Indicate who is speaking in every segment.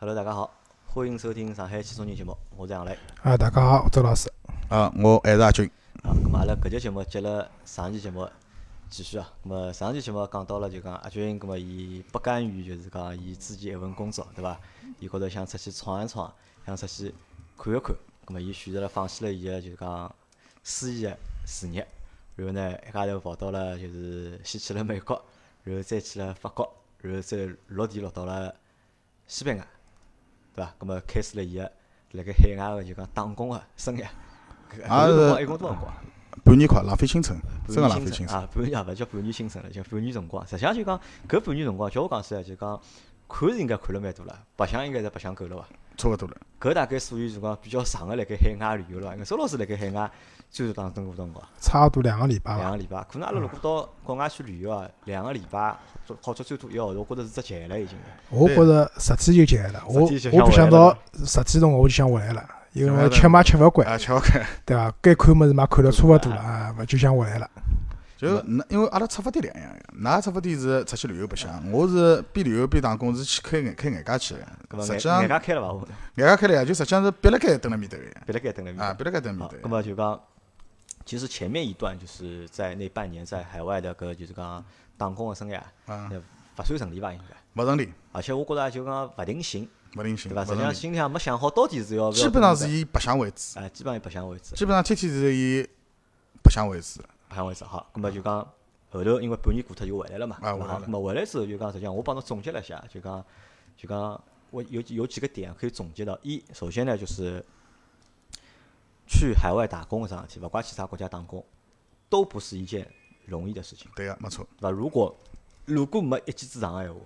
Speaker 1: Hello，大家好，欢迎收听上海汽车人节目，我是杨磊。
Speaker 2: 啊，大家好，周老师。
Speaker 3: 啊，我还是阿军。
Speaker 1: 啊，咁阿拉搿节节目接了上期节目继续啊。咁么上期节目讲到了就讲阿军，咁么伊不甘于就是讲伊自己一份工作，对伐？伊觉着想出去闯一闯，想出去看一看。咁么伊选择了放弃了伊个就是讲司仪个事业，然后呢一家头跑到了就是先去了美国，然后再去了法国，然后再落地落到了西班牙，对伐？咁么开始了伊个辣盖海外个就讲打工个生涯。搿
Speaker 3: 啊是
Speaker 1: 一共多少辰光？
Speaker 3: 半年快，浪费青春，真个浪费青春。
Speaker 1: 啊，半年也勿叫半年青春了，叫半年辰光。实际上就讲搿半年辰光，叫我讲起来就讲看是应该看了蛮多了，白相应该是白相够了伐？
Speaker 3: 差勿多了。
Speaker 1: 搿大概属于就讲比较长个辣盖海外旅游了伐？因为周老师辣盖海外最多当中过辰光？
Speaker 2: 差勿多两个礼拜吧。
Speaker 1: 两个礼拜。可能阿拉如果到国外去旅游啊，两个礼拜或或者最多一个号头，我觉着是只极了已经。
Speaker 2: 我觉着十天就结了，我我不想到十天钟我就想回来了，因为吃嘛吃勿惯，
Speaker 3: 啊，吃勿开。
Speaker 2: 对伐？该看么子嘛看了差勿多了啊，勿就想回来了。
Speaker 3: 就那因为阿拉出发点两样个，㑚出发点是出去旅游白相，我是边旅游边打工，是去开眼开眼界去个。
Speaker 1: 搿么眼
Speaker 3: 实际上
Speaker 1: 眼界开了伐？
Speaker 3: 眼界开了呀，就实际上是憋辣盖蹲辣面头个。
Speaker 1: 别辣盖蹲辣面
Speaker 3: 啊，
Speaker 1: 搭。
Speaker 3: 憋辣盖蹲面
Speaker 1: 好，
Speaker 3: 头
Speaker 1: 那。么就讲，其实前面一段就是在那半年在海外的搿就是讲打工个生涯，
Speaker 3: 啊，
Speaker 1: 那勿算顺利吧？应该。
Speaker 3: 勿顺利，
Speaker 1: 而且我觉着就讲勿定性，
Speaker 3: 勿定性，
Speaker 1: 对伐？
Speaker 3: 勿顺利。
Speaker 1: 实际上心里向没想好到底是要
Speaker 3: 基本上是以白相为主，
Speaker 1: 介哎，基本上以白相为主，
Speaker 3: 基本上天天是以白相为主。
Speaker 1: 白相为主。好，咁么就讲后头因为半年过脱就回来了嘛，对伐？
Speaker 3: 啊回来了
Speaker 1: 好咁么回来之后就讲，实际上我帮侬总结了一下，就讲就讲我有有几个点可以总结到：一，首先呢就是去海外打工搿桩事体，勿怪去啥国家打工，都不是一件容易的事情。
Speaker 3: 对个，没错。
Speaker 1: 对伐？如果如果没一技之长个闲话，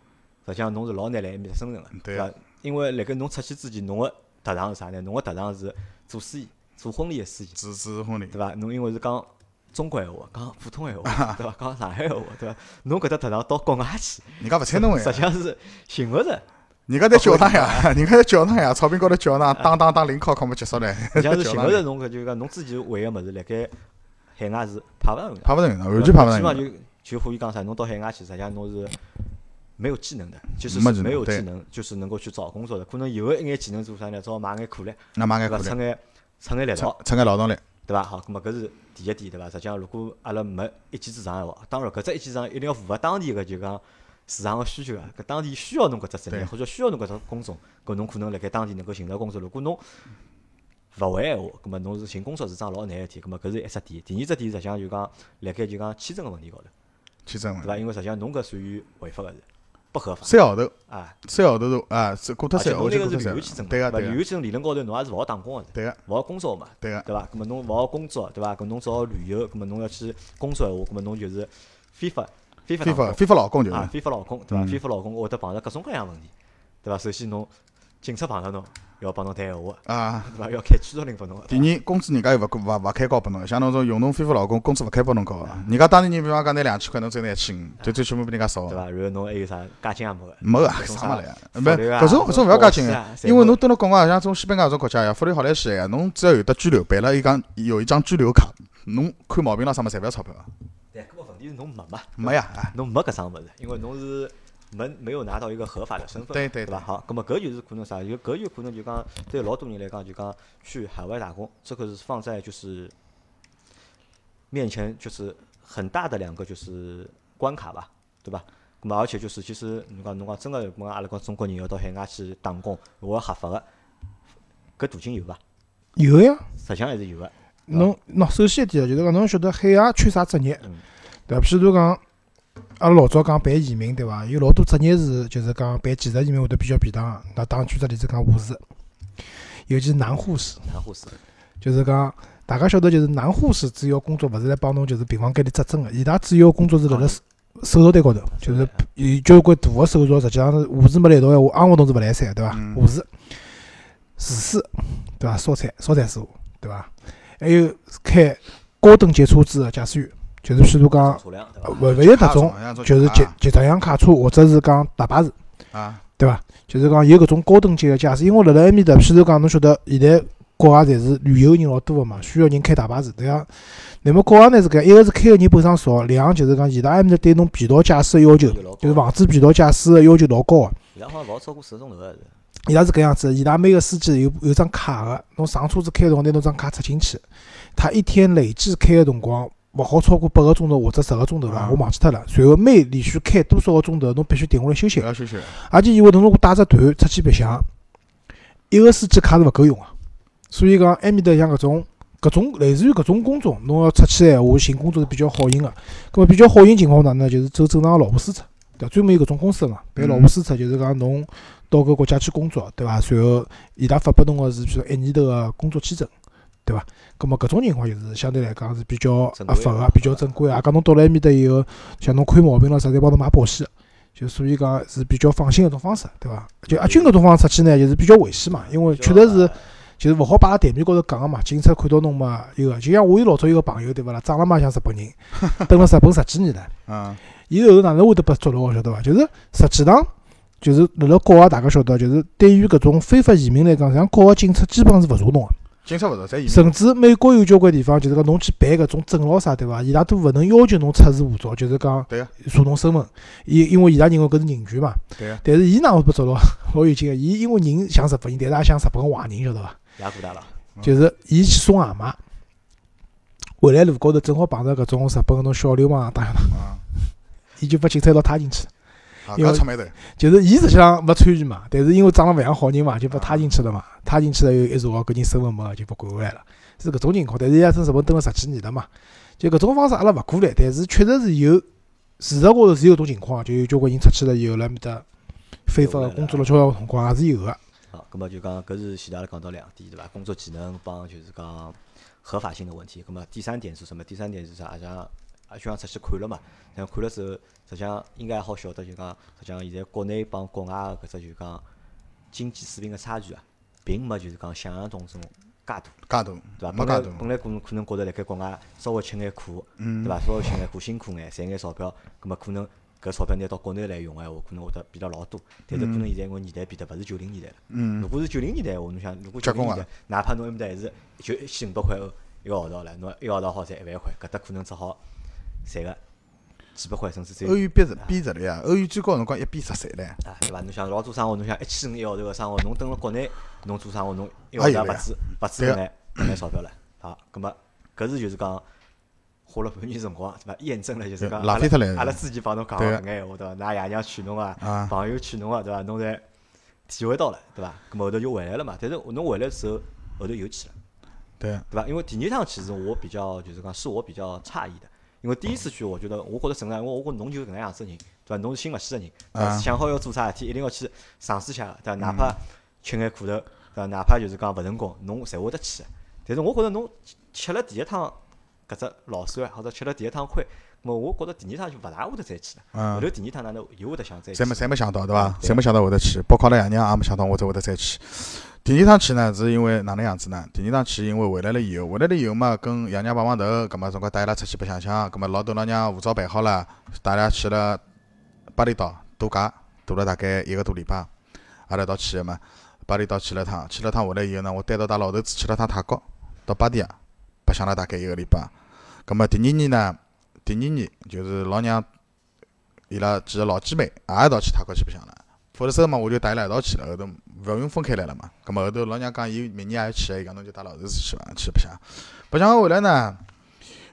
Speaker 1: 实际上侬是老难来埃面搭生存个，
Speaker 3: 对
Speaker 1: 伐？因为辣盖侬出去之前，侬个特长是啥呢？侬个特长是做司仪，做婚礼个司仪，
Speaker 3: 主持婚礼
Speaker 1: 对，伐？侬因为是讲中国闲话，讲普通闲话，对伐？讲上海闲话，对伐？侬搿只特长到国外去，
Speaker 3: 人家勿睬侬呀，
Speaker 1: 实际上是寻勿着，
Speaker 3: 人家在教堂呀，人家在教堂呀，草坪高头教堂，当当当，临考考没结束唻。
Speaker 1: 实际上是寻勿着侬搿就讲侬自己会个物事，辣盖海外是派勿上用场。
Speaker 3: 派勿上用场，完全派勿上
Speaker 1: 基本
Speaker 3: 用场。
Speaker 1: 上就就可以讲啥，侬到海外去，实际上侬是没有技能的，就是
Speaker 3: 没
Speaker 1: 有技能，就是能够去找工作的。可能有个一眼技能做啥呢？只好买眼苦力，
Speaker 3: 那买？眼苦力，
Speaker 1: 出眼出眼力道
Speaker 3: 出，眼劳动力。
Speaker 1: 对伐？好，咁么搿是第一点，对伐？实际上，如果阿拉没一技之长闲话，当然搿只一技之长一定要符合当地个就讲市场个需求啊。搿当地需要侬搿只职业，或者需要侬搿只工种，搿侬可能辣盖当地能够寻到工作。如果侬勿会闲话，葛末侬是寻工作是桩老难个事体。葛末搿是一只点。第二只点实际上就讲辣盖就讲签证个问题高头。
Speaker 3: 签证
Speaker 1: 对伐？因为实际上侬搿属于违法个是，不合法。
Speaker 3: 三号头，
Speaker 1: 啊，
Speaker 3: 三号头是啊，是过脱三号
Speaker 1: 侬那个是旅游签证嘛，
Speaker 3: 对个对个
Speaker 1: 伐旅游签证理论高头侬也是勿好打工个，
Speaker 3: 对个
Speaker 1: 勿好工作嘛，
Speaker 3: 对个，
Speaker 1: 对伐？葛末侬勿好工作，对伐？搿侬只好旅游，葛末侬要去工作闲话，葛末侬就是非法非法
Speaker 3: 非法非法劳工就是
Speaker 1: 啊，非法劳工，对伐？
Speaker 3: 嗯
Speaker 1: 非法劳工会得碰着各种各样问题，对伐？首先侬警察碰着侬要帮侬谈闲话，
Speaker 3: 啊。
Speaker 1: 对伐？要开驱逐令拨侬，
Speaker 3: 第二，工资人家又勿勿勿开高拨侬，像侬种用侬非法劳工，工资勿开拨侬高个。人家当地人比方讲拿两千块，侬只有拿一千五，就最起码比人家少
Speaker 1: 对。伐？然后侬还有啥加薪也没个，
Speaker 3: 没个，
Speaker 1: 搿种
Speaker 3: 啥么来呀？
Speaker 1: 法
Speaker 3: 没，搿种搿种勿要加金个
Speaker 1: 保险啊，
Speaker 3: 因为侬蹲辣国外，像种西班牙搿种国家呀，法律好来些呀，侬只要有得居留，办了一张有一张居留卡，侬看毛病咾啥么侪勿要钞票个。
Speaker 1: 对，搿么问题是侬没嘛？
Speaker 3: 没呀，哎，
Speaker 1: 侬没搿桩物事，因为侬是没没有拿到一个合法的身份，
Speaker 3: 对对
Speaker 1: 对吧？好，葛么搿就是可能啥？有搿有可能就讲对老多人来讲，就讲去海外打工，这个是放在就是面前就是很大的两个就是关卡吧，对吧？葛么而且就是其实侬讲侬讲真个，我讲阿拉讲中国人要到海外去打工，我要合法个，搿途径有伐？
Speaker 2: 有呀，
Speaker 1: 实际上还是有个，
Speaker 2: 侬喏，首先一点就是讲侬晓得海外缺啥职业
Speaker 1: 嗯，
Speaker 2: 对伐？譬如讲，阿拉老早讲办移民，对伐？有老多职业是就是讲办技术移民会得比较便当个。那打举只例子讲护士，尤其是男护士，
Speaker 1: 男护士，
Speaker 2: 就是讲大家晓得，就是男护士主要工作勿是来帮侬就是病房间里扎针个，伊拉主要工作是辣辣手手术台高头，就是有交关大个手术，实际上是护士没来到闲话，昂活动是勿来三，对伐？
Speaker 3: 嗯
Speaker 2: 护士、厨师，对伐？烧菜、烧菜师傅，对伐？还有开高等级车子个驾驶员，就是譬如讲，勿勿一定特种，就是集集装箱卡车或者是讲大巴士，
Speaker 3: 啊，
Speaker 2: 对伐？就是讲有搿种高等级个驾驶，因为辣辣埃面搭，譬如讲侬晓得现在国外侪是旅游人老多个嘛，需要人开大巴士，对伐？那么国外呢是搿样，一个是开个人本身少，两就是讲伊拉埃面搭对侬疲劳驾驶个要求，就是防止疲劳驾驶个要求老高个。
Speaker 1: 伊拉好像勿好超过四个钟头。
Speaker 2: 伊拉是搿样子，伊拉每个司机有有张卡个，侬上车子开辰光拿侬张卡插进去，他一天累计开个辰光勿好超过八个钟头或者十个钟头伐？
Speaker 3: 啊
Speaker 2: 我忘记脱了。随后每连续开多少个钟头，侬必须停下来休息
Speaker 3: 休息。
Speaker 2: 而且伊会侬如果带只团出去白相，一个司机卡是勿够用个。所以讲埃面搭像搿种搿种类似于搿种工作，侬要出去闲话，寻工作是比较好寻个。葛末比较好寻情况哪能呢？就是走正常个劳务司出，对伐？专门有搿种公司个嘛，办劳务司出就是讲侬到搿国家去工作，对伐？随后伊拉发拨侬个是比如说一年头个工作签证，对伐？葛么搿种情况就是相对来讲是比较合法个，比较正规个。也讲侬到了埃面搭以后，像侬看毛病了啥，侪帮侬买保险。就所以讲是比较放心个一种方式，对伐？就阿军搿种方式出去呢，就是比较危险嘛，因为确实是就是勿好摆辣台面高头讲个嘛。警察看到侬嘛，有个就像我有老早有个朋友对勿啦，长了嘛像日本人，蹲了日本十几年了。
Speaker 3: 嗯，
Speaker 2: 伊后头哪能会得被捉牢，晓得伐？就是实际上就是辣辣国外大家晓得，就是对于搿种非法移民来讲，像国外警察基本上是勿查侬个。
Speaker 3: 警察勿查，侪移民。
Speaker 2: 甚至美国有交关地方，就是讲侬去办搿种证咾啥，对伐？伊拉都勿能要求侬出示护照，就是讲查侬身份，伊因为伊拉认为搿是人权嘛。
Speaker 3: 对啊，
Speaker 2: 但是伊哪会被捉牢？老有劲个，伊因为人像日本人，但是也像日本个坏人，晓得伐？
Speaker 1: 雅古达了，
Speaker 3: 嗯
Speaker 2: 就是伊去送外卖，回来路高头正好碰着搿种日本搿种小流氓打相
Speaker 3: 打，
Speaker 2: 伊就把警察一道踏进去了。
Speaker 3: 啊，
Speaker 2: 因为
Speaker 3: 搿出眉头。
Speaker 2: 就是伊实际上没参与嘛，但是因为长得勿像好人嘛，就把他进去了嘛。他进去了以后，一查搿人身份没，就被赶回来了，是搿种情况。但是伊拉在日本蹲了十几年了嘛，就搿种方式阿拉勿鼓励，但是确实是有事实高头是有搿种情况，就有交关人出去了以后，辣埃面搭非法个工作了交关辰光也是有个。
Speaker 1: 好，葛末就讲搿是前头阿拉讲到两点对伐？工作技能帮就是讲合法性的问题。葛末第三点是什么？第三点是啥？阿像阿就像出去看了嘛，像看了之后，实际上应该好晓得就讲，实际上现在国内帮国外个搿只就讲经济水平个差距啊，并没就是讲想象当中介大，
Speaker 3: 介大，
Speaker 1: 对伐？
Speaker 3: 没
Speaker 1: 本来
Speaker 3: 介大。
Speaker 1: 本来可能可能觉着辣盖国外稍微吃眼苦，
Speaker 3: 嗯
Speaker 1: 对伐？稍微吃眼苦，辛苦眼，赚眼钞票，葛末可能搿钞票拿到国内来用个闲话，可能会得变得老多。但是可能现在因为年代变得勿是九零年代了。
Speaker 3: 嗯
Speaker 1: 如，果是九零年代，话侬想，如果九零年代，哪怕侬埃面搭还是就一千五百块欧一个号头了，侬一个号头好赚一万块，搿搭可能只好赚个几百块，甚至只有
Speaker 3: 欧元贬值贬值了呀，欧元最高辰光一比十三唻。
Speaker 1: 啊，对伐？侬想老做生活，侬想一千五一个号头个生活，侬蹲辣国内，侬做生活，侬一个号
Speaker 3: 也有呀
Speaker 1: 头勿止勿止
Speaker 3: 对
Speaker 1: 搿眼搿眼钞票了。好，葛末搿是就是讲花了半年辰光，对伐？验证了就是讲
Speaker 3: 了
Speaker 1: 阿拉之前帮侬讲搿眼闲话，对伐？㑚爷娘娶侬啊，
Speaker 3: 啊，
Speaker 1: 朋友娶侬啊，对伐？侬侪体会到了，对伐？咁么后头就回来了嘛。但是侬回来之后，后头又去了，
Speaker 3: 对，
Speaker 1: 对伐？因为第二趟其实我比较就是讲，是我比较诧异的。因为第一次去，我觉得我觉得正常，因为我觉得侬就是搿能样子的人，对伐？侬是心勿死个人，对伐？
Speaker 3: 啊
Speaker 1: 想好要做啥事体，一定要去尝试一下，对伐？哪怕吃眼苦头，对伐？哪怕就是讲勿成功，侬侪会得去的。但是我觉得侬吃了第一趟搿只老酸，或者吃了第一趟亏，咁么我觉着第二趟就勿大会得再去了。
Speaker 3: 嗯
Speaker 1: 后头第二趟哪能又会得想再去
Speaker 3: 侪没侪没想到对伐？侪没想到会得去，包括阿拉爷娘也没想到我再会得再去。第二趟去呢，是因为哪能样子呢？第二趟去，因为回来了以后，回来了以后嘛，跟爷娘碰碰头，葛末总归带伊拉出去白相相，葛末老豆老娘护照办好了，带伊拉去了巴厘岛度假，度了大概一个多礼拜，阿拉一道去个嘛。巴厘岛去了趟，去了趟回来以后呢，我单独带老头子去了趟泰国，到芭提雅白相了大概一个礼拜。葛末第二年呢，第二年就是老娘伊拉几个老姐妹也一道去泰国去白相了。否则之后嘛，我就带伊拉一道去了，后头勿用分开来了嘛。葛末后头老娘讲，伊明年也要去，伊讲侬就带老头子去伐，去白相。白相完回来呢，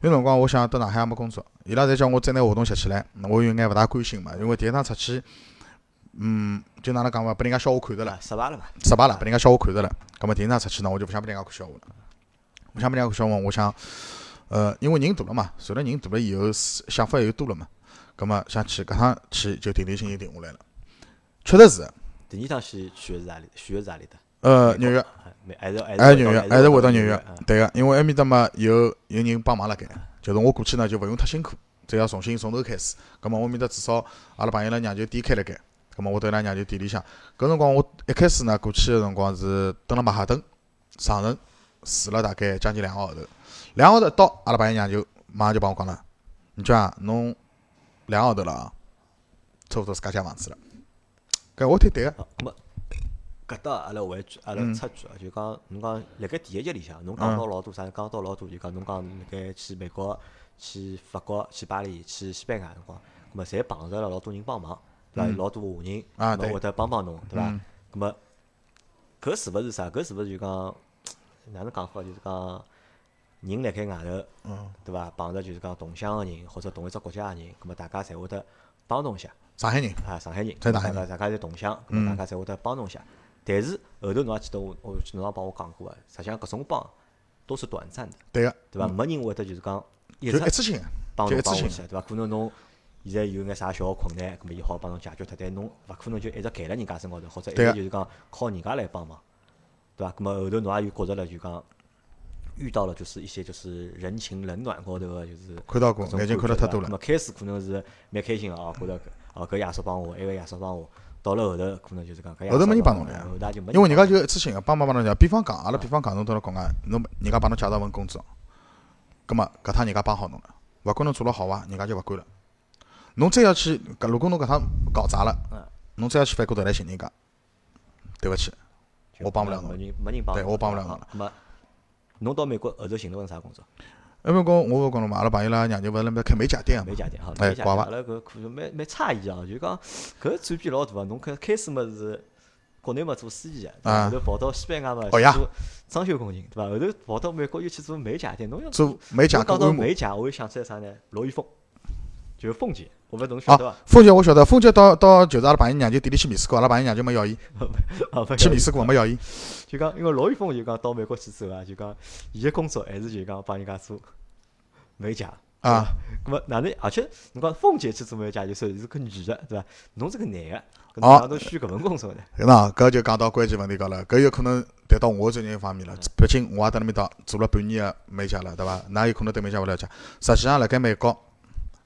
Speaker 3: 有辰光我想到上海也没工作，伊拉侪叫我再拿活动拾起来，我有眼勿大甘心嘛，因为第一趟出去，嗯，就哪能讲伐，拨人家笑话看着了
Speaker 1: 啊，，失败了吧。
Speaker 3: 失败了，拨人家笑话看着了。葛末第二趟出去呢，我就勿想拨人家看笑话了，勿想拨人家看笑话，我想，呃，因为人大了嘛，随了人大了以后，想法又多了嘛，葛末想去搿趟去就定定心就定下来了，确实是。
Speaker 1: 第二趟去去的是哪里？去的是哪里的？
Speaker 3: 呃，纽约，
Speaker 1: 还是还
Speaker 3: 还是纽约，还是回
Speaker 1: 回
Speaker 3: 到纽约
Speaker 1: 嗯。
Speaker 3: 对个，因为埃面搭嘛有有人帮忙辣盖，就是我过去呢就勿用太辛苦，只要重新从头开始。葛末我面搭至少阿拉朋友拉酿酒店开辣盖，葛末我到伊拉酿酒店里向。搿辰光我一开始呢过去个辰光是蹲辣曼哈顿上城住了大概将近两个号头，两个号头到阿拉朋友娘就马上就帮我讲了，你讲啊侬两个号头了啊，差勿多自家借房子了。搿我听对个，
Speaker 1: 好，咁么搿搭阿拉回一句，阿拉
Speaker 3: 嗯
Speaker 1: 插句啊，就讲侬讲辣盖第一集里向，侬讲到老多啥？讲到老多就讲侬讲辣盖去美国、去法国、去巴黎、去西班牙辰光，咁么侪碰着了老多人帮忙，对伐？
Speaker 3: 嗯
Speaker 1: 老多华人，
Speaker 3: 啊对
Speaker 1: 咁么会得帮帮侬，对伐
Speaker 3: 嗯？
Speaker 1: 咁么搿是勿是啥？搿是勿是就讲哪能讲法？就是讲人辣盖外头，
Speaker 3: 嗯，
Speaker 1: 对伐？碰着就是讲同乡个人或者同一只国家个人，葛末大家侪会得帮侬一下。
Speaker 3: 上海人，
Speaker 1: 啊，上海人，
Speaker 3: 在
Speaker 1: 大家大家侪同乡，咁么大家侪会得帮侬一下。但是后头侬也记得我，我侬也帮我讲过个，实际上搿种帮都是短暂的，
Speaker 3: 对个，
Speaker 1: 对伐？没人会得就是讲一
Speaker 3: 一次性个，
Speaker 1: 帮
Speaker 3: 就一次性
Speaker 1: 侬帮下去，对伐？可能侬现在有眼啥小个困难，咁么伊好帮侬解决脱，但侬勿可能就一直盖辣人家身高头，或者一
Speaker 3: 个
Speaker 1: 直就是讲靠人家来帮忙，对伐？咁么后头侬也有觉着了，就讲遇到了就是一些就是人情冷暖高头个就是
Speaker 3: 看到过眼睛看到太多了。
Speaker 1: 感觉对伐咁么开始可能是蛮开心个哦，觉着搿哦搿爷叔帮我，埃个爷叔帮我。到了后头可能就是讲
Speaker 3: 后头没人
Speaker 1: 帮
Speaker 3: 帮侬了？呀
Speaker 1: 后头就
Speaker 3: 因为人家就一次性个帮忙帮侬讲，比方讲，阿拉比方讲，侬到了国外，侬人家帮侬介绍份工作，葛末搿趟人家帮好侬了，勿管侬做了好伐，人家就勿管了。侬再要去，搿如果侬搿趟搞砸了
Speaker 1: 嗯，
Speaker 3: 侬再要去反过头来寻人家，对勿起，我帮勿了侬对我帮勿了侬
Speaker 1: 啊咁么侬到美国后头寻了份啥工作？
Speaker 3: 埃面讲我勿讲了嘛，阿拉朋友拉娘舅勿是辣面开美甲店啊，
Speaker 1: 美甲店哈，美甲店阿拉搿可能蛮蛮诧异啊，就讲搿转变老大个。侬开开始么是国内嘛做司机
Speaker 3: 啊
Speaker 1: 后头跑到西班牙嘛
Speaker 3: 哦呀
Speaker 1: 去做装修工人，对伐？后头跑到美国又去做美甲店，侬要
Speaker 3: 做美甲
Speaker 1: 侬讲到。美甲，我又想起来啥呢？罗玉凤，就是凤姐，我勿晓得侬晓得伐？
Speaker 3: 凤姐我晓得，凤姐到到就是阿拉朋友娘舅店里去面试过，阿拉朋友娘舅没要伊，去面试过没要伊。
Speaker 1: 就讲，因为罗玉凤就讲到美国去之后啊，就讲伊个工作还是就讲帮人家做美甲
Speaker 3: 啊。
Speaker 1: 咁么哪能？而且侬讲凤姐去做美甲，就说是个女的，对伐？侬是个男个，搿
Speaker 3: 哦
Speaker 1: 侬哪能选搿份工作呢？
Speaker 3: 那搿就讲到关键问题高了，搿有可能谈到我专业方面了。毕竟我也蹲辣面搭做了半年个美甲了，对伐？㑚有可能对美甲勿了解。实际上，辣盖美国，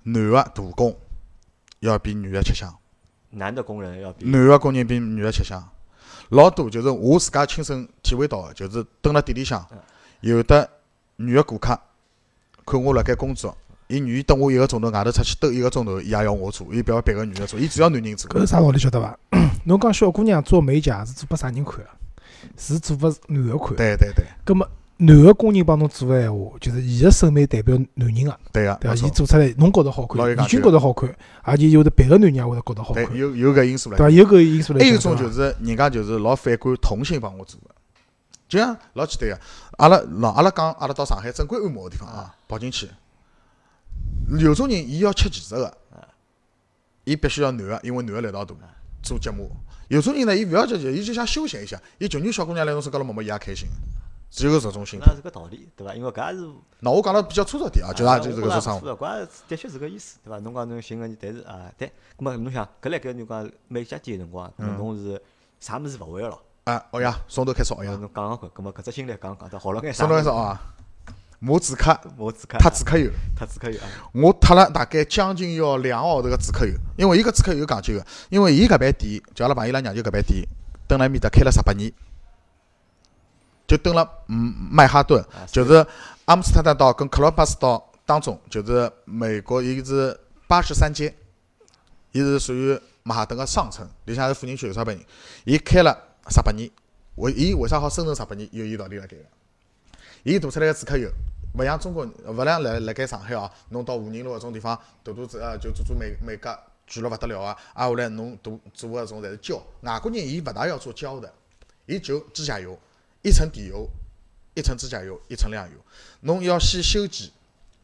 Speaker 3: 男个打工要比女个吃香，
Speaker 1: 男的工人要比
Speaker 3: 男个工人比女个吃香。老多就是我自家亲身体会到个，就是蹲辣店里向，有的女个顾客看我辣盖工作，伊愿意等我一个钟头，外头出去兜一个钟头，伊也要我做，伊不要别个女个做，伊只要男人做。
Speaker 2: 搿是啥道理晓得伐？侬讲小姑娘做美甲是做拨啥人看个？是做拨男个看。
Speaker 3: 对对对
Speaker 2: 葛末男个工人帮侬做个闲话，就是伊个审美代表男人个，
Speaker 3: 对个，
Speaker 2: 对伐？伊做出来侬觉着好看，已经
Speaker 3: 老有讲究
Speaker 2: 觉着好看，而且有的别个男人也会得觉着好看，
Speaker 3: 有有搿因素来
Speaker 2: 对。伐？有搿因素来。
Speaker 3: 还有一种就是人家就是老反感同性帮我做个，就像老简单个，阿拉喏，阿拉讲阿拉到上海正规按摩个地方啊，跑进去，有种人伊要吃技术个，伊必须要男个，因为男个力道大，做节目。有种人呢，伊勿要伊就想休闲一下，伊求你小姑娘来侬身高头摸摸，伊也开心，只有搿种心态
Speaker 1: 那。是个道理，对伐？因为搿也是
Speaker 3: 那我讲了比较粗糙点啊，就是啊，就是搿种生活。
Speaker 1: 活。搿也的确是搿意思，对伐？侬讲侬寻个人，但是啊，对，咁么侬想，搿辣盖侬讲美甲店个辰光，侬是啥物事勿会个咯？
Speaker 3: 啊，学呀，从头开始学
Speaker 1: 侬，讲讲看，咁么搿只经历讲讲到好了眼啥？
Speaker 3: 从头开始学啊。磨指甲，
Speaker 1: 磨指甲，
Speaker 3: 擦指甲油。
Speaker 1: 脱指甲油啊，
Speaker 3: 我脱了大概将近要两个号头个指甲油，因为伊个指甲油讲究个，因为伊搿爿店，就阿拉朋友拉娘舅搿爿店，蹲辣埃面搭开了十八年，就蹲了嗯曼哈顿，
Speaker 1: 啊
Speaker 3: 就是阿姆斯特丹岛跟克罗巴斯岛当中，就是美国伊是八十三街，伊是属于曼哈顿个上层，里向是富人区有钞票人，伊开了十八年，为伊为啥好生存十八年，有伊道理辣盖个。伊涂出来个止咳油，勿像中国人，勿像辣辣盖上海哦，侬到武宁路搿种地方涂涂呃就做做美美甲，贵了勿得了啊！啊，后来侬涂做搿种侪是胶，外国人伊勿大要做胶的，伊就指甲油，一层底油，一层指甲油，一层亮油。侬要先修剪，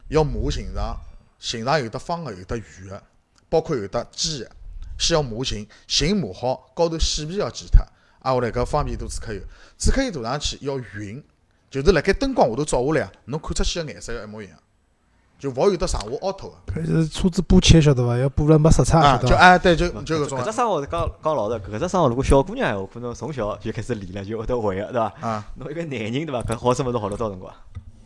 Speaker 3: 要磨形状，形状有得方个，有得圆个，包括有得尖个，先要磨形，形磨好，高头细皮要剪脱，啊，我来搿方便涂止咳油，指甲油涂上去要匀。就是辣盖灯光下头照下来啊，侬看出去个颜色要一模一样，就勿好有得上下凹凸个。
Speaker 2: 搿就是车子补漆晓得伐？要补了没色彩
Speaker 3: 啊，
Speaker 2: 晓得伐？
Speaker 3: 就哎对，就就搿种
Speaker 1: 搿只生活是讲讲老实，搿只生活如果小姑娘闲话，可能从小就开始练了，就会得会个，对伐？
Speaker 3: 啊，
Speaker 1: 侬一个男人对伐？搿好生活都学了多少辰光？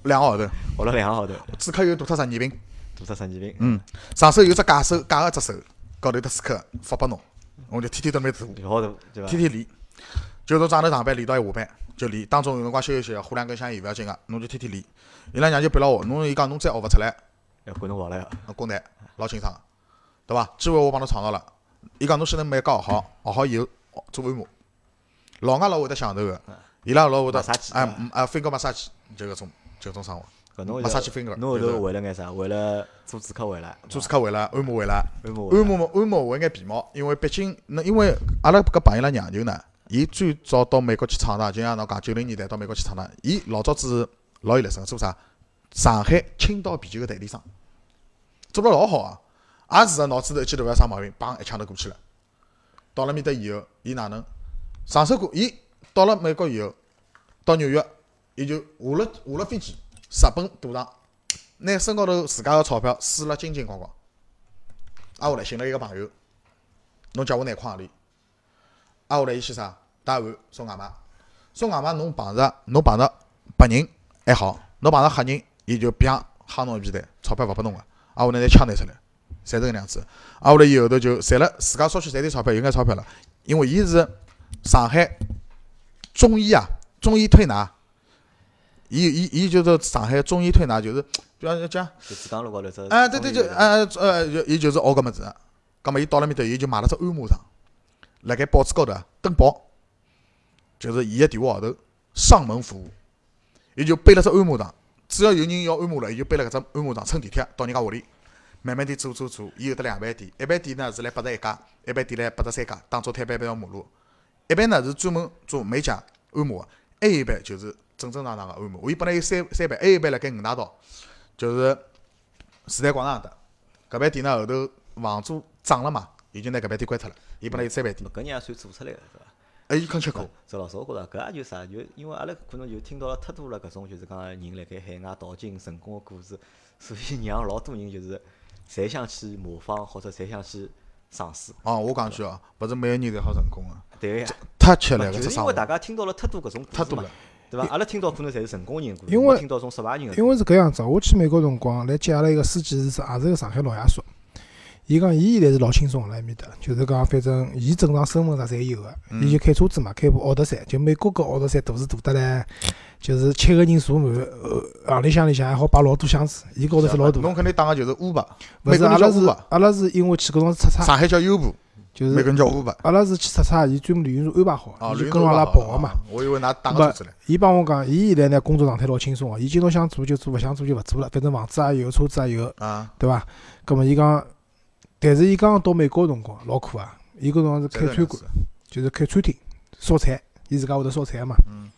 Speaker 3: 两个号头，
Speaker 1: 学了两个号头，
Speaker 3: 止咳油涂脱十二瓶，
Speaker 1: 做出神经病，
Speaker 3: 嗯，上手有只假手假个只手，高头有得刺客发拨侬，我就天天蹲那边涂，
Speaker 1: 就好头对伐？
Speaker 3: 天天练，就从早头上班练到下班就练，当中有辰光休息，呼两根香烟勿要紧个，侬就天天练。伊拉娘就逼牢我，侬伊讲侬再学勿出来，
Speaker 1: 要管侬跑了要。
Speaker 3: 那滚蛋，老清爽个，对伐？机会我帮侬创造了。伊讲侬先能美甲学好，学好以后做按摩，老外老会得享受个，伊拉老会得
Speaker 1: 马杀鸡
Speaker 3: 哎嗯啊 finger massage 就搿种就搿种生活，
Speaker 1: 搿侬
Speaker 3: 马杀鸡 finger
Speaker 1: 侬后头为了眼啥？为了做止咳回来，
Speaker 3: 做指甲为了，按摩为了，
Speaker 1: 按摩
Speaker 3: 按摩嘛按摩为眼皮毛，因为毕竟那因为阿拉搿朋友拉娘舅呢，伊最早到美国去闯荡，就像侬讲九零年代到美国去闯荡，伊老早子老有力个，做啥？上海青岛啤酒个代理商，做了老好啊，也是个脑子头一记头勿要生毛病，砰一枪头过去了。到了面搭以后，伊哪能上手过？伊到了美国以后，到纽约，伊就下了下了飞机，直奔赌场，拿身高头自家个钞票输了精精光光。挨下来寻了一个朋友，侬叫我拿矿钿。挨下来伊先啥？带碗送外卖，送外卖侬碰着侬碰着白人还好，侬碰着黑人，伊就砰夯侬一皮蛋，钞票勿拨侬个，挨下来拿枪拿出来，侪是搿能样子。挨下来伊后头就赚了，自家稍许赚点钞票，有眼钞票了，因为伊是上海中医啊，中医推拿，伊伊伊就是上海中医推拿，就是比方讲。
Speaker 1: 就珠江路高头只。
Speaker 3: 哎，对对，就哎呃，就伊就是学搿物事个。葛末伊到了面头，伊就买了只按摩床，辣盖报纸高头啊登报，就是伊个电话号头，上门服务。伊就背了只按摩床，只要有人要按摩了，伊就背了搿只按摩床，乘地铁到人家屋里，慢慢地做做做。伊有得两班店，一班店呢是辣八十一家，一班店辣八十三家，当中推班一条马路。一班呢是专门做美甲按摩个，还有一班就是正正常常个按摩。伊本来有三三班，还有一班辣盖五大道，就是时代广场搭。搿爿店呢后头房租涨了嘛，伊就拿搿爿店关脱了。伊本来有三爿店，
Speaker 1: 搿人也算做出来个，对伐？
Speaker 3: 哎，伊肯吃苦。
Speaker 1: 周老师，我觉着搿也就啥，就因为阿拉可能就听到了太多了搿种就是讲人辣盖海外淘金成功个故事，所以让老多人就是侪想去模仿或者侪想去尝试。
Speaker 3: 哦，我讲句哦，勿是每个人侪好成功个，
Speaker 1: 对个呀，
Speaker 3: 太吃力搿
Speaker 1: 就是因，为大家听到了太多搿种故事嘛
Speaker 3: 太多了，。
Speaker 1: 对伐？阿拉听到可能侪是成功人故事，
Speaker 2: 因为
Speaker 1: 听到种失败人。
Speaker 2: 因为是搿样子，我去美国辰光来接阿拉一个司机是也是个上海老爷叔。伊讲伊现在是老轻松辣埃面搭，就是讲反正伊正常身份啥侪有个，伊就开车子嘛，开部奥德赛，就美国搿奥德赛大是大得来，就是七个人坐满，呃，行李箱里向还好摆老多箱子，伊高头是老大
Speaker 3: 侬。肯定打个就是 Uber，
Speaker 2: 勿
Speaker 3: 美国叫
Speaker 2: 是阿拉是阿拉是因为去搿种出差，
Speaker 3: 上海叫优步，
Speaker 2: 就是
Speaker 3: 美国人叫 Uber。
Speaker 2: 阿拉是去出差，伊专门旅行社安排好伊就跟阿拉跑个嘛。。
Speaker 3: 我以为㑚打个车子来。
Speaker 2: 伊帮我讲，伊现在呢工作状态老轻松个，伊今朝想做就做，勿想做就勿做了，反正房子也有，车子也有，
Speaker 3: 啊，
Speaker 2: 对伐？葛末伊讲，但是伊刚刚到美国个辰光老苦啊，伊搿辰光是开餐馆，就是开餐厅烧菜，伊自家会得烧菜个嘛。
Speaker 3: 嗯。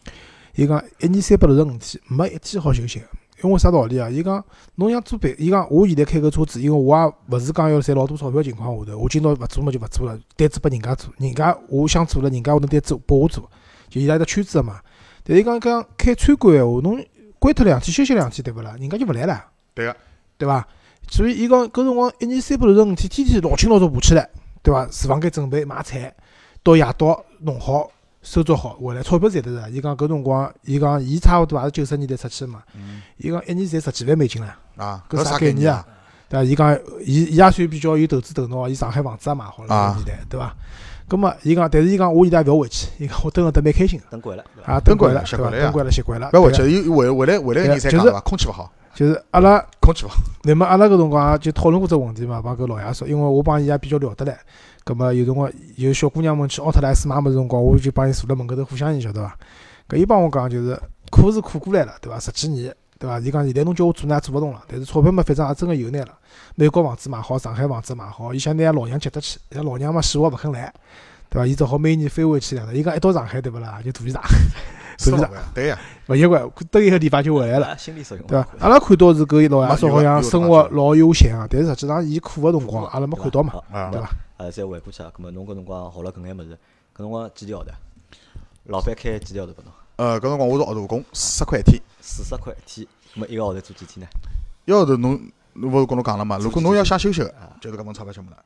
Speaker 2: 伊讲一年三百六十五天，没一天好休息个。因为啥道理啊？伊讲侬想做别，伊讲我现在开个车子，因为我也勿是讲要赚老多钞票情况下头，我今朝勿做嘛就勿做了，单子拨人家做，人家我想做了，人家会得单子拨我做，就伊拉一个圈子个嘛。但是伊讲讲开餐馆闲话，侬关脱两天休息两天对勿啦？人家就勿来了。
Speaker 3: 对个。
Speaker 2: 对伐？所以伊讲搿辰光一年三百六十五天，天天老清老早爬起来，对伐？厨房间准备买菜，到夜到弄好。收拾好回来，钞票赚得着。伊讲搿辰光，伊讲伊差勿多也是九十年代出去嘛。
Speaker 3: 嗯。
Speaker 2: 伊讲一年赚十几万美金了，
Speaker 3: 啊，
Speaker 2: 搿
Speaker 3: 啥
Speaker 2: 概念啊？？对伐？伊讲伊伊也算比较有投资头脑，伊上海房子也买好了
Speaker 3: 啊
Speaker 2: 搿年代，对伐？葛末伊讲，但是伊讲我现在也勿要回去，伊讲我蹲了得蛮开心个，
Speaker 1: 等惯了，
Speaker 2: 啊，蹲惯了，
Speaker 3: 习惯了呀
Speaker 2: 蹲惯了，习惯了。
Speaker 3: 勿要回
Speaker 2: 对
Speaker 3: 去，伊回回来回来个人才
Speaker 2: 就是
Speaker 3: 讲对伐？空气勿好，
Speaker 2: 就是阿拉
Speaker 3: 空气。
Speaker 2: 那么阿拉搿辰光也就讨论过这个问题嘛，帮搿老爷说，因为我帮伊也比较聊得来。葛末有辰光有小姑娘们去奥特莱斯买物事辰光，我就帮伊坐辣门口头互相伊晓得伐？搿伊帮我讲就是苦是苦过来了，对伐？十几年，对伐？伊讲现在侬叫我做呢也做勿动了，但是钞票嘛，反正也真个有眼了。美国房子买好，上海房子买好，伊想拿老娘接得去，伊老娘嘛死活勿肯来，对伐？伊只好每年飞回去两趟。伊讲一到上海，对勿啦？就大姨大，是不是？
Speaker 3: 对呀，
Speaker 2: 勿习惯，蹲一个地方就回来了。
Speaker 1: 啊心理作用，
Speaker 2: 对伐？阿拉看到是搿老爷叔好像生活老悠闲啊，但是实际上伊苦个辰光，阿拉没看到嘛，对伐？
Speaker 1: 呃，再回过去啊，葛末侬搿辰光学了搿眼物事，搿辰光几钿号头？老板开几钿号头拨侬？
Speaker 3: 呃，搿辰光我是学徒工，四十块一天。
Speaker 1: 四十块一天，葛末一个号头做几天呢？
Speaker 3: 一个号头侬，侬勿是跟侬讲了嘛？如果侬要想休息就是搿份钞票全部拿。